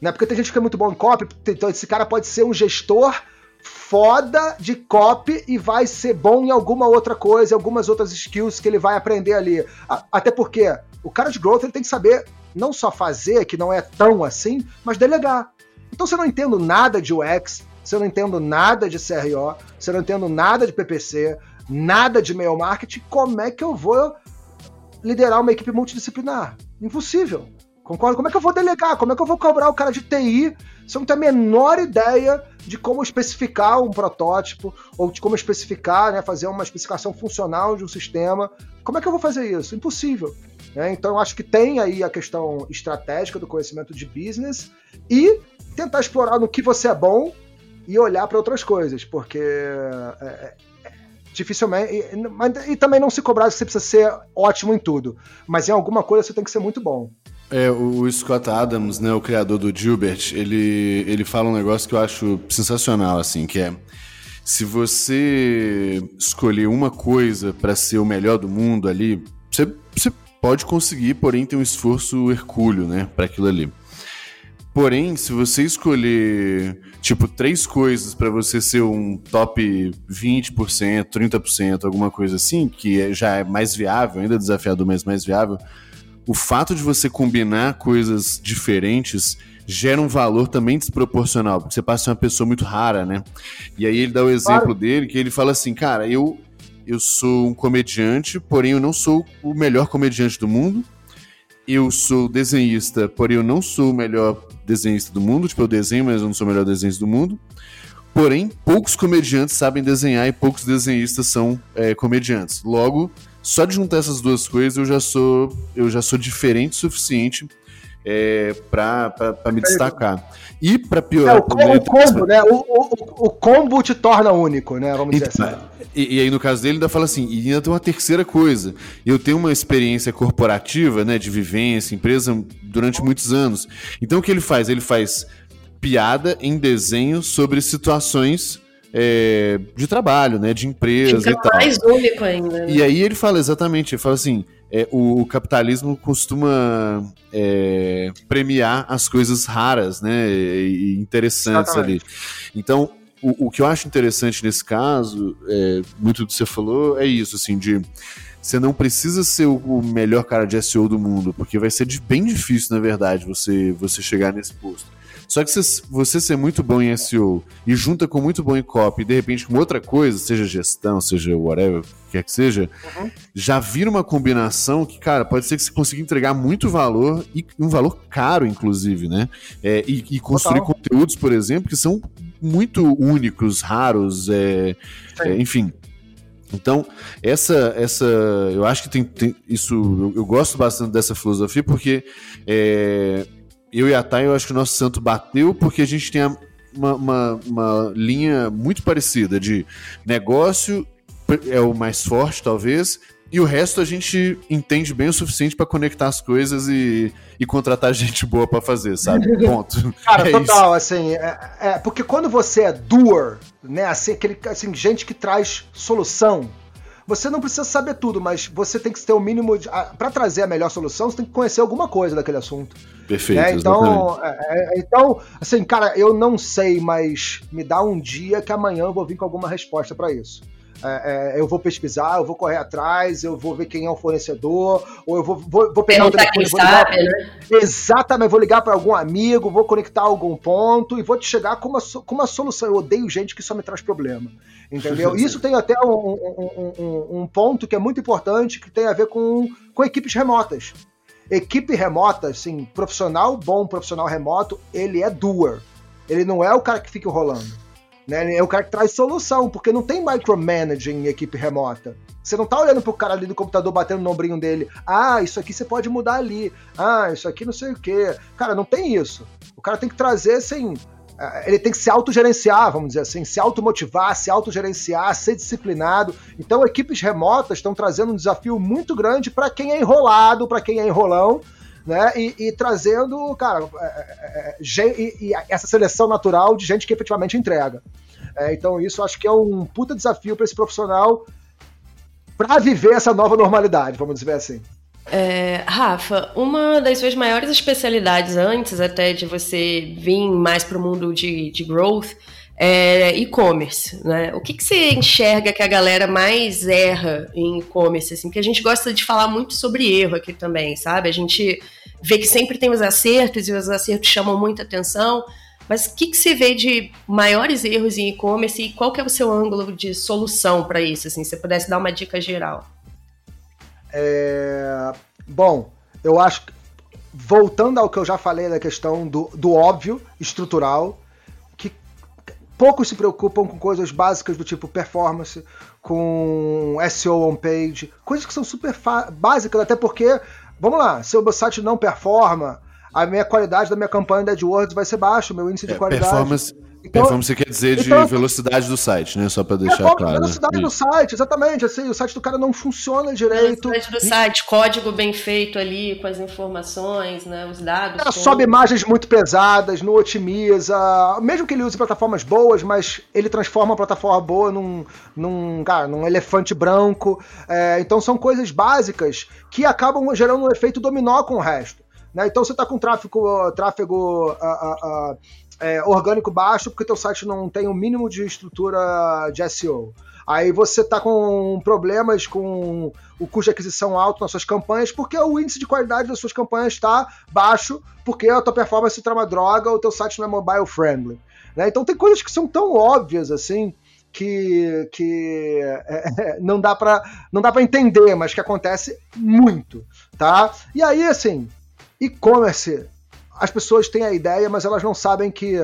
Né? Porque tem gente que é muito bom em copy, então esse cara pode ser um gestor foda de copy e vai ser bom em alguma outra coisa, algumas outras skills que ele vai aprender ali. Até porque o cara de growth ele tem que saber não só fazer, que não é tão assim, mas delegar. Então se eu não entendo nada de UX, se eu não entendo nada de CRO, se eu não entendo nada de PPC, nada de mail marketing, como é que eu vou liderar uma equipe multidisciplinar? Impossível. Concordo? Como é que eu vou delegar? Como é que eu vou cobrar o cara de TI eu não tenho a menor ideia de como especificar um protótipo ou de como especificar, né, fazer uma especificação funcional de um sistema? Como é que eu vou fazer isso? Impossível. Né? Então, eu acho que tem aí a questão estratégica do conhecimento de business e tentar explorar no que você é bom e olhar para outras coisas, porque é, é, dificilmente. E, e, e, também não se cobrar que você precisa ser ótimo em tudo, mas em alguma coisa você tem que ser muito bom. É, o Scott Adams, né, o criador do Gilbert, ele, ele fala um negócio que eu acho sensacional, assim, que é se você escolher uma coisa para ser o melhor do mundo ali, você, você pode conseguir, porém tem um esforço hercúleo, né, para aquilo ali. Porém, se você escolher, tipo, três coisas para você ser um top 20%, 30%, alguma coisa assim, que é, já é mais viável, ainda desafiador, mas mais viável, o fato de você combinar coisas diferentes gera um valor também desproporcional, porque você passa a ser uma pessoa muito rara, né? E aí ele dá o exemplo claro. dele, que ele fala assim, cara, eu, eu sou um comediante, porém eu não sou o melhor comediante do mundo, eu sou desenhista, porém eu não sou o melhor desenhista do mundo, tipo, eu desenho, mas eu não sou o melhor desenhista do mundo. Porém, poucos comediantes sabem desenhar e poucos desenhistas são é, comediantes. Logo, só de juntar essas duas coisas eu já sou eu já sou diferente o suficiente é, para me destacar. E para piorar. É, o, combo, o combo, né? O, o, o, combo te torna único, né? Vamos dizer então, assim. E, e, aí, no caso dele, ainda fala assim: e ainda tem uma terceira coisa. Eu tenho uma experiência corporativa, né? De vivência, empresa, durante muitos anos. Então, o que ele faz? Ele faz piada em desenho sobre situações é, de trabalho, né? De empresa Fica e tal. mais único ainda. Né? E aí ele fala exatamente, ele fala assim. É, o, o, capitalismo costuma é, premiar as coisas raras, né, e, e interessantes exatamente. ali. Então, o, o, que eu acho interessante nesse caso, é, muito do que você falou, é isso, assim, de você não precisa ser o melhor cara de SEO do mundo, porque vai ser bem difícil, na verdade, você, você chegar nesse posto. Só que se você ser muito bom em SEO e junta com muito bom em copy e de repente com outra coisa, seja gestão, seja whatever, quer que seja, uhum. já vira uma combinação que, cara, pode ser que você consiga entregar muito valor e um valor caro, inclusive, né? É, e, e, construir Total. conteúdos, por exemplo, que são muito únicos, raros, é, é, enfim. Então, essa, essa, eu acho que tem, tem isso, eu, eu, gosto bastante dessa filosofia porque é, eu e a Thay, eu acho que o nosso santo bateu porque a gente tem uma, uma, uma linha muito parecida de negócio é o mais forte, talvez, e o resto a gente entende bem o suficiente para conectar as coisas e, e contratar *laughs* gente boa para fazer, sabe? Ponto. *laughs* Cara, é total, isso. assim, é, é, porque quando você é doer, né, assim, aquele, assim, gente que traz solução, você não precisa saber tudo, mas você tem que ter o mínimo para trazer a melhor solução, você tem que conhecer alguma coisa daquele assunto. Perfeito. Né? Então, é, é, então, assim, cara, eu não sei, mas me dá um dia que amanhã eu vou vir com alguma resposta para isso. É, é, eu vou pesquisar, eu vou correr atrás, eu vou ver quem é o fornecedor, ou eu vou, vou, vou pegar o telefone, vou ligar, sabe, né? Exatamente, vou ligar para algum amigo, vou conectar algum ponto e vou te chegar com uma, com uma solução. Eu odeio gente que só me traz problema. Entendeu? *laughs* Isso tem até um, um, um, um, ponto que é muito importante, que tem a ver com, com equipes remotas. Equipe remota, assim, profissional bom, profissional remoto, ele é doer. Ele não é o cara que fica rolando. Né? É o cara que traz solução, porque não tem micromanaging em equipe remota. Você não tá olhando pro cara ali do computador batendo no ombrinho dele. Ah, isso aqui você pode mudar ali. Ah, isso aqui não sei o quê. Cara, não tem isso. O cara tem que trazer, assim. É, ele tem que se autogerenciar, vamos dizer assim, se automotivar, se autogerenciar, ser disciplinado. Então, equipes remotas estão trazendo um desafio muito grande para quem é enrolado, para quem é enrolão, né? E, e trazendo, cara, é, é, é e, e essa seleção natural de gente que efetivamente entrega. É, então, isso acho que é um puta desafio para esse profissional para viver essa nova normalidade, vamos dizer assim. É, Rafa, uma das suas maiores especialidades antes até de você vir mais para o mundo de, de growth é e-commerce, né? O que, que você enxerga que a galera mais erra em e-commerce, assim? Porque a gente gosta de falar muito sobre erro aqui também, sabe? A gente vê que sempre tem os acertos e os acertos chamam muita atenção, mas o que, que você vê de maiores erros em e-commerce e qual que é o seu ângulo de solução para isso? Assim, se você pudesse dar uma dica geral. É... Bom, eu acho que, voltando ao que eu já falei da questão do, do óbvio, estrutural, poucos se preocupam com coisas básicas do tipo performance, com SEO on page, coisas que são super básicas, até porque, vamos lá, se o meu site não performa, a minha qualidade da minha campanha da AdWords vai ser baixa, o meu índice de é, qualidade. Performance, então, performance quer dizer de então, velocidade do site, né? Só para deixar claro. Velocidade né? do site, exatamente. Assim, o site do cara não funciona direito. Velocidade do site, código bem feito ali com as informações, né? Os dados. Ela sobe imagens muito pesadas, não otimiza. Mesmo que ele use plataformas boas, mas ele transforma a plataforma boa num, num, cara, num elefante branco. É, então são coisas básicas que acabam gerando um efeito dominó com o resto. Né? Então você está com tráfego, tráfego é, orgânico baixo porque teu site não tem o um mínimo de estrutura de SEO. Aí você está com problemas com o custo de aquisição alto nas suas campanhas, porque o índice de qualidade das suas campanhas está baixo, porque a tua performance está uma droga, o teu site não é mobile friendly. Né? Então tem coisas que são tão óbvias assim que, que é, é não dá para não dá para entender, mas que acontece muito, tá? E aí assim, e-commerce, as pessoas têm a ideia, mas elas não sabem que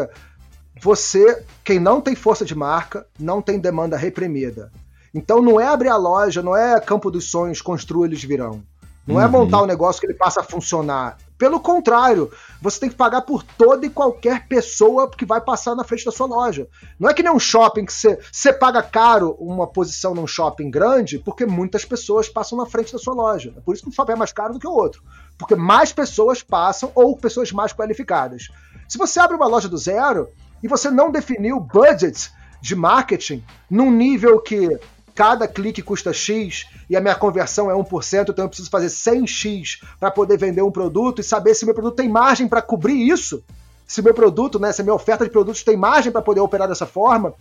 você, quem não tem força de marca, não tem demanda reprimida. Então não é abrir a loja, não é campo dos sonhos, construa eles virão. Não é uhum. é montar um negócio que ele passa a funcionar. Pelo contrário, você tem que pagar por toda e qualquer pessoa que vai passar na frente da sua loja. Não é que nem um shopping que você, você paga caro uma posição num shopping grande, porque muitas pessoas passam na frente da sua loja. É por isso que um shopping é mais caro do que o outro. Porque mais pessoas passam ou pessoas mais qualificadas. Se você abre uma loja do zero, e você não definiu budget de marketing num nível que cada clique custa X e a minha conversão é 1%, então eu preciso fazer 100X para poder vender um produto e saber se meu produto tem margem para cobrir isso. Se meu produto, né, se a minha oferta de produtos tem margem para poder operar dessa forma,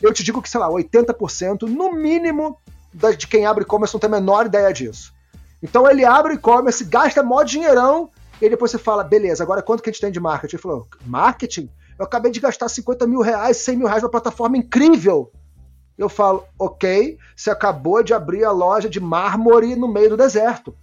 eu te digo que, sei lá, 80% no mínimo de quem abre e-commerce não tem a menor ideia disso. Então ele abre e-commerce, gasta mó dinheirão, e depois você fala, beleza, agora quanto que a gente tem de marketing? Ele falou, marketing? Eu acabei de gastar 50 mil reais, 100 mil reais numa plataforma incrível. Eu falo, ok, você acabou de abrir a loja de mármore no meio do deserto.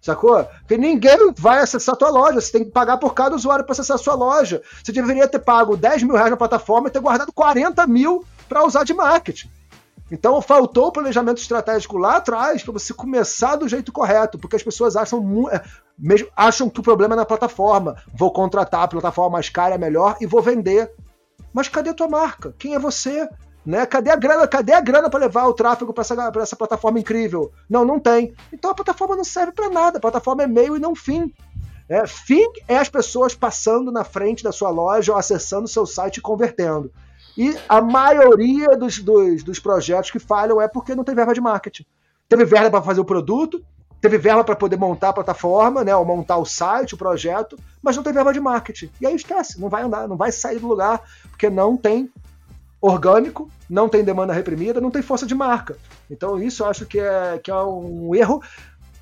Sacou? Porque ninguém vai acessar a tua loja. Você tem que pagar por cada usuário para acessar a sua loja. Você deveria ter pago 10 mil reais na plataforma e ter guardado 40 mil para usar de marketing. Então faltou o planejamento estratégico lá atrás para você começar do jeito correto, porque as pessoas acham, é, mesmo, acham que o problema é na plataforma. Vou contratar a plataforma mais cara, melhor e vou vender. Mas cadê a tua marca? Quem é você? Né? Cadê a grana? Cadê a grana para levar o tráfego para essa, essa plataforma incrível? Não, não tem. Então a plataforma não serve para nada. A plataforma é meio e não fim. É, fim é as pessoas passando na frente da sua loja ou acessando o seu site e convertendo. E a maioria dos, dos, dos projetos que falham é porque não tem verba de marketing. Teve verba para fazer o produto, teve verba para poder montar a plataforma, né, ou montar o site, o projeto, mas não tem verba de marketing. E aí esquece, não vai andar, não vai sair do lugar, porque não tem orgânico, não tem demanda reprimida, não tem força de marca. Então isso eu acho que é, que é um erro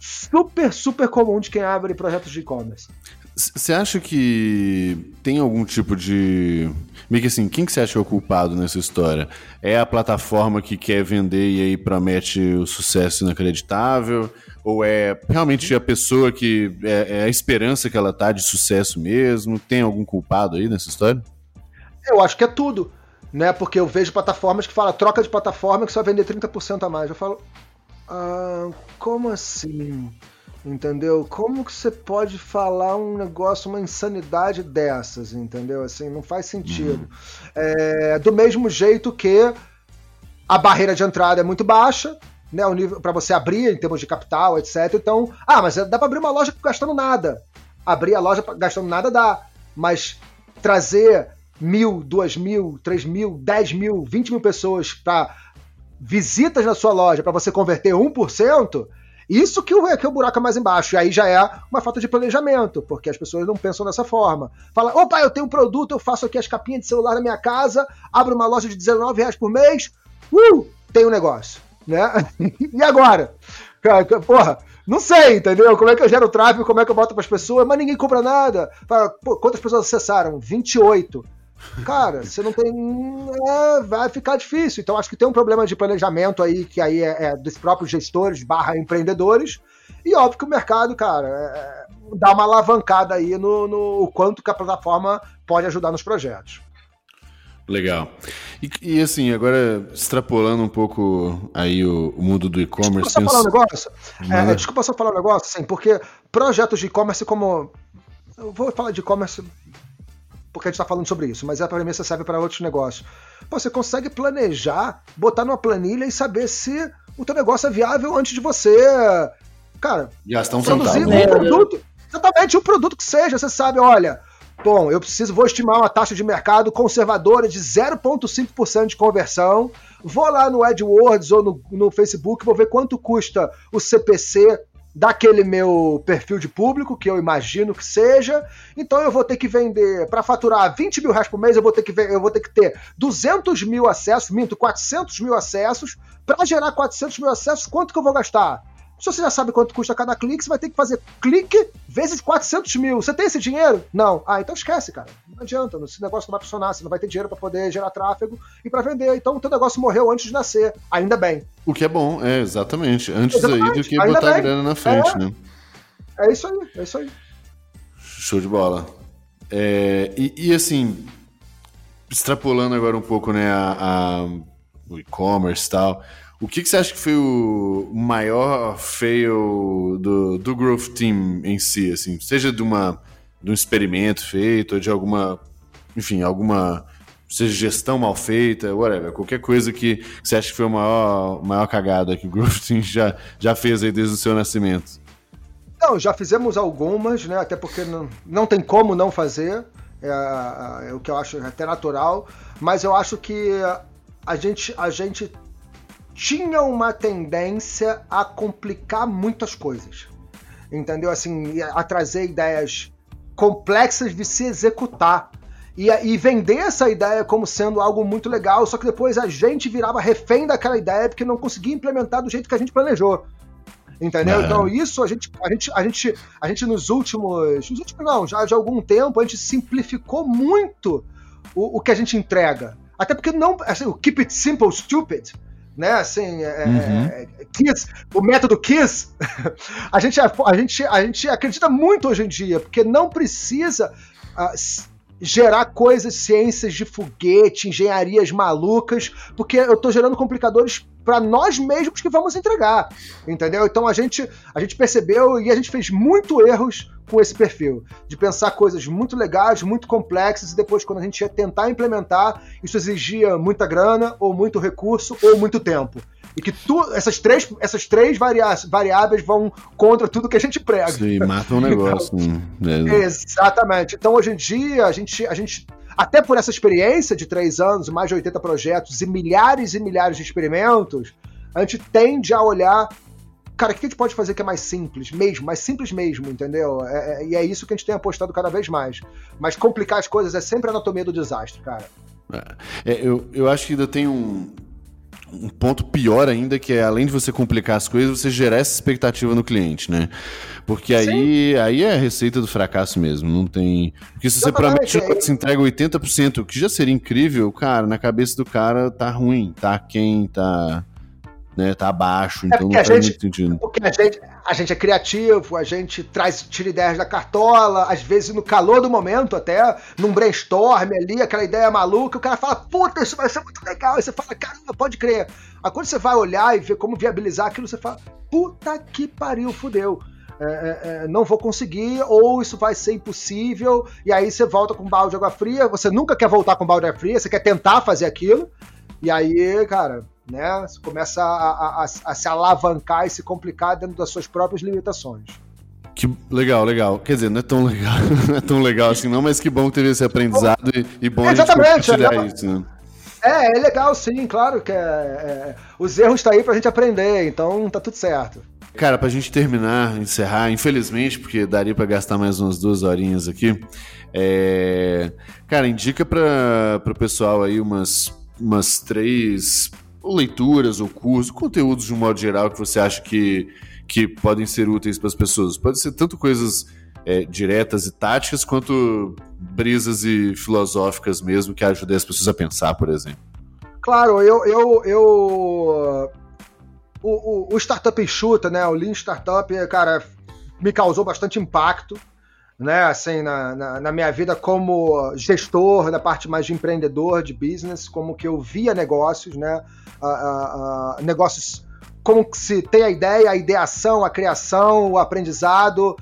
super, super comum de quem abre projetos de e-commerce. Você acha que tem algum tipo de. Meio que assim, quem que você acha que é o culpado nessa história? É a plataforma que quer vender e aí promete o sucesso inacreditável? Ou é realmente a pessoa que. É, é a esperança que ela tá de sucesso mesmo? Tem algum culpado aí nessa história? Eu acho que é tudo. Né? Porque eu vejo plataformas que falam troca de plataforma que só vender 30% a mais. Eu falo. Ah, como assim? entendeu? Como que você pode falar um negócio, uma insanidade dessas, entendeu? Assim, não faz sentido. Uhum. É, do mesmo jeito que a barreira de entrada é muito baixa, né? O nível para você abrir em termos de capital, etc. Então, ah, mas dá para abrir uma loja gastando nada. Abrir a loja gastando nada dá, mas trazer mil, duas mil, três mil, dez mil, vinte mil pessoas para visitas na sua loja para você converter 1%, isso que o, que o buraco é mais embaixo. E aí já é uma falta de planejamento, porque as pessoas não pensam dessa forma. Fala, opa, eu tenho um produto, eu faço aqui as capinhas de celular na minha casa, abro uma loja de 19 reais por mês, uh, tem um negócio, né? *laughs* e agora? Porra, não sei, entendeu? Como é que eu gero tráfego, como é que eu boto para as pessoas, mas ninguém compra nada. Fala, quantas pessoas acessaram? 28. Cara, você não tem. É, vai ficar difícil. Então, acho que tem um problema de planejamento aí, que aí é, é dos próprios gestores barra empreendedores. E óbvio que o mercado, cara, é, é, dá uma alavancada aí no, no quanto que a plataforma pode ajudar nos projetos. Legal. E, e, assim, agora extrapolando um pouco aí o, o mundo do e-commerce. Desculpa só falar um negócio. É, desculpa só falar um negócio, assim, porque projetos de e-commerce como. Eu vou falar de e-commerce porque a gente está falando sobre isso, mas a premissa serve para outros negócios. Pô, você consegue planejar, botar numa planilha e saber se o teu negócio é viável antes de você, cara, gastar um produzir um produto. Exatamente, um produto que seja. Você sabe, olha, bom, eu preciso, vou estimar uma taxa de mercado conservadora de 0,5% de conversão. Vou lá no AdWords ou no, no Facebook, vou ver quanto custa o CPC daquele meu perfil de público, que eu imagino que seja. Então eu vou ter que vender, para faturar 20 mil reais por mês, eu vou ter que, eu vou ter, que ter 200 mil acessos, minto, 400 mil acessos. Para gerar 400 mil acessos, quanto que eu vou gastar? Se você já sabe quanto custa cada clique, você vai ter que fazer clique vezes 400 mil. Você tem esse dinheiro? Não. Ah, então esquece, cara. Não adianta. Esse negócio não vai funcionar. Você não vai ter dinheiro para poder gerar tráfego e para vender. Então o teu negócio morreu antes de nascer. Ainda bem. O que é bom, é, exatamente. Antes exatamente. aí do que Ainda botar bem. grana na frente, é, né? É isso aí, é isso aí. Show de bola. É, e, e, assim, extrapolando agora um pouco, né, a, a o e-commerce e tal. O que, que, você acha que foi o maior fail do, do Growth Team em si, assim? Seja de, uma, de um experimento feito, ou de alguma, enfim, alguma, seja gestão mal feita, whatever, qualquer coisa que você acha que foi o maior, maior cagada que o Growth Team já, já fez aí desde o seu nascimento. Não, já fizemos algumas, né? Até porque não, não tem como não fazer. É, é, o que eu acho até natural. Mas eu acho que a gente, a gente tinha uma tendência a complicar muitas coisas. Entendeu? Assim, a trazer ideias complexas de se executar. E, e, vender essa ideia como sendo algo muito legal, só que depois a gente virava refém daquela ideia porque não conseguia implementar do jeito que a gente planejou. Entendeu? É. Então, isso a gente, a gente, a gente, a gente nos últimos. Nos últimos, não, já de algum tempo, a gente simplificou muito o, o que a gente entrega. Até porque não. Assim, o Keep It Simple Stupid né? Assim, é, é, uhum. é, Kiss, o método Kiss, *laughs* a gente, a, gente, a gente acredita muito hoje em dia, porque não precisa uh, gerar coisas, ciências de foguete, engenharias malucas, porque eu estou gerando complicadores para nós mesmos que vamos entregar, entendeu? Então a gente, a gente percebeu e a gente fez muito erros com esse perfil, de pensar coisas muito legais, muito complexas, e depois, quando a gente ia tentar implementar, isso exigia muita grana, ou muito recurso, ou muito tempo. E que tu, essas três, essas três variáveis vão contra tudo que a gente prega. Sim, matam o negócio. Então. Exatamente. Então, hoje em dia, a gente, a gente até por essa experiência de três anos, mais de 80 projetos e milhares e milhares de experimentos, a gente tende a olhar cara, o que a gente pode fazer que é mais simples, mesmo, mais simples mesmo, entendeu? É, é, e é isso que a gente tem apostado cada vez mais. Mas complicar as coisas é sempre a anatomia do desastre, cara. É, é eu, eu acho que ainda tem um, um ponto pior ainda, que é além de você complicar as coisas, você gerar essa expectativa no cliente, né? Porque aí, aí é a receita do fracasso mesmo, não tem... Porque se você promete que você entrega 80%, o que já seria incrível, cara, na cabeça do cara tá ruim, tá quem, tá né? Tá abaixo, é então não faz gente, muito sentido. Porque a gente, a gente é criativo, a gente traz, tira ideias da cartola, às vezes no calor do momento, até num brainstorm ali, aquela ideia maluca, o cara fala, puta, isso vai ser muito legal. Aí você fala, caramba, pode crer. Aí quando você vai olhar e ver como viabilizar aquilo, você fala, puta que pariu, fudeu. É, é, é, não vou conseguir, ou isso vai ser impossível, e aí você volta com um balde de água fria. Você nunca quer voltar com um balde de água fria, você quer tentar fazer aquilo, e aí, cara, né? Você começa a, a, a, se alavancar e se complicar dentro das suas próprias limitações. Que legal, legal. Quer dizer, não é tão legal, *laughs* não é tão legal assim, não, mas que bom que teve esse aprendizado e, e bom Exatamente, a gente compartilhar é, isso, né? É, é legal sim, claro que é, é, os erros estão tá aí pra gente aprender, então tá tudo certo. Cara, pra gente terminar, encerrar, infelizmente, porque daria para gastar mais umas duas horinhas aqui. É... Cara, indica para o pessoal aí umas, umas três leituras ou cursos, conteúdos de um modo geral que você acha que, que podem ser úteis para as pessoas? Pode ser tanto coisas é, diretas e táticas, quanto brisas e filosóficas mesmo que ajudem as pessoas a pensar, por exemplo. Claro, eu. eu, eu o, o, o Startup Enxuta, né? O Lean Startup, cara, me causou bastante impacto né, assim, na, na, na, minha vida como gestor, da parte mais de empreendedor, de business, como que eu via negócios, né, uh, uh, uh, negócios como se tem a ideia, a ideação, a criação, o aprendizado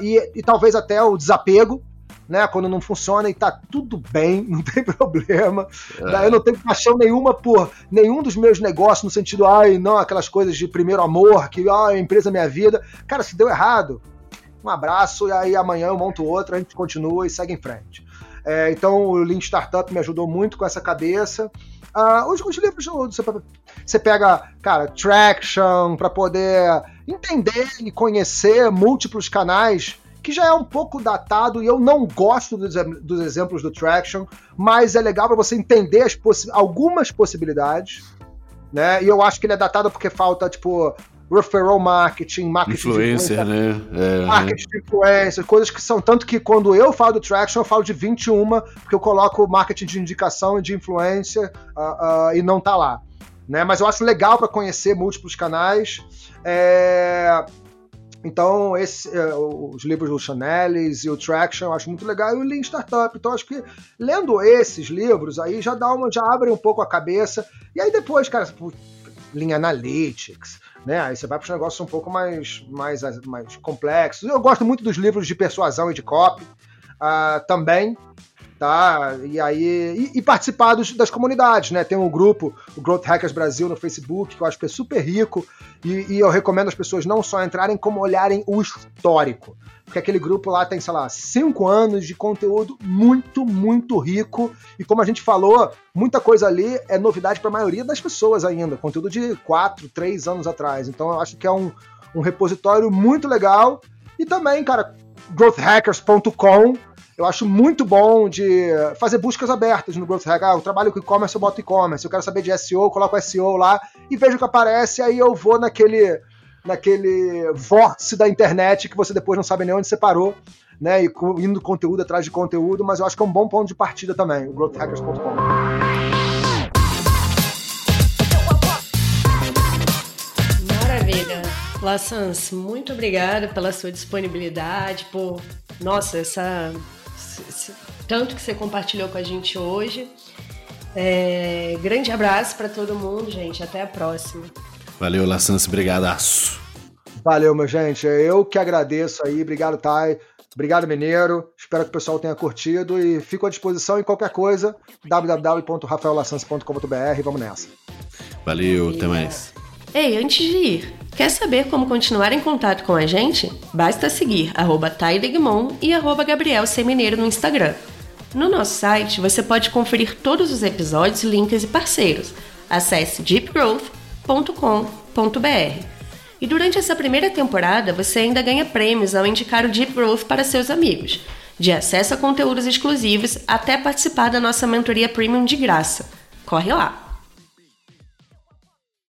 e, e, talvez até o desapego, né, quando não funciona e tá tudo bem, *laughs* não tem problema. É. Eu não tenho paixão nenhuma por nenhum dos meus negócios, no sentido, ai, não, aquelas coisas de primeiro amor, que ah, a empresa é minha vida. Cara, se deu errado, um abraço e aí amanhã eu monto outro, a gente continua e segue em frente. É, então o Lean Startup me ajudou muito com essa cabeça. Os, os livros você, você pega, cara, Traction para poder entender e conhecer múltiplos canais que já é um pouco datado e eu não gosto dos, dos exemplos do Traction, mas é legal para você entender possi algumas possibilidades, né? E eu acho que ele é datado porque falta, tipo, referral marketing, marketing influencer, né? É, marketing de influencer, coisas que são tanto que quando eu falo do Traction, eu falo de 21, porque eu coloco marketing de indicação e de influência uh, uh, e não tá lá. Né? Mas eu acho legal para conhecer múltiplos canais. É... Então, esse, é, os livros do Chanelis e o Traction eu acho muito legal, e o Lean Startup. Então, acho que lendo esses livros aí já dá uma, já abre um pouco a cabeça. E aí depois, cara, Lean Analytics, né? Aí você vai para os negócios um pouco mais, mais, mais complexos. Eu gosto muito dos livros de persuasão e de copy uh, também tá? E aí e, e participar dos, das comunidades, né? Tem um grupo, o Growth Hackers Brasil no Facebook, que eu acho que é super rico e, e eu recomendo as pessoas não só entrarem como olharem o histórico, porque aquele grupo lá tem, sei lá, cinco anos de conteúdo muito, muito rico e como a gente falou, muita coisa ali é novidade para a maioria das pessoas ainda, conteúdo de quatro, três anos atrás. Então eu acho que é um, um repositório muito legal e também, cara, growthhackers.com eu acho muito bom de fazer buscas abertas no Growth Hack. Ah, eu trabalho com e-commerce, eu boto e-commerce. Eu quero saber de SEO, eu coloco SEO lá e vejo o que aparece, aí eu vou naquele naquele vórtice da internet que você depois não sabe nem onde você parou, né? E indo conteúdo atrás de conteúdo, mas eu acho que é um bom ponto de partida também, o growthhackers.com. Maravilha. Lassans, muito obrigada pela sua disponibilidade, por nossa, essa tanto que você compartilhou com a gente hoje. É, grande abraço para todo mundo, gente. Até a próxima. Valeu, Lassance. Brigadaço. Valeu, meu gente. Eu que agradeço aí. Obrigado, Thay. Obrigado, Mineiro. Espero que o pessoal tenha curtido e fico à disposição em qualquer coisa. www.rafaelassance.com.br. Vamos nessa. Valeu, até mais. Ei, antes de ir, quer saber como continuar em contato com a gente? Basta seguir arroba e arroba Gabriel Semineiro no Instagram. No nosso site você pode conferir todos os episódios, links e parceiros. Acesse deepgrowth.com.br. E durante essa primeira temporada você ainda ganha prêmios ao indicar o Deep Growth para seus amigos, de acesso a conteúdos exclusivos até participar da nossa mentoria premium de graça. Corre lá!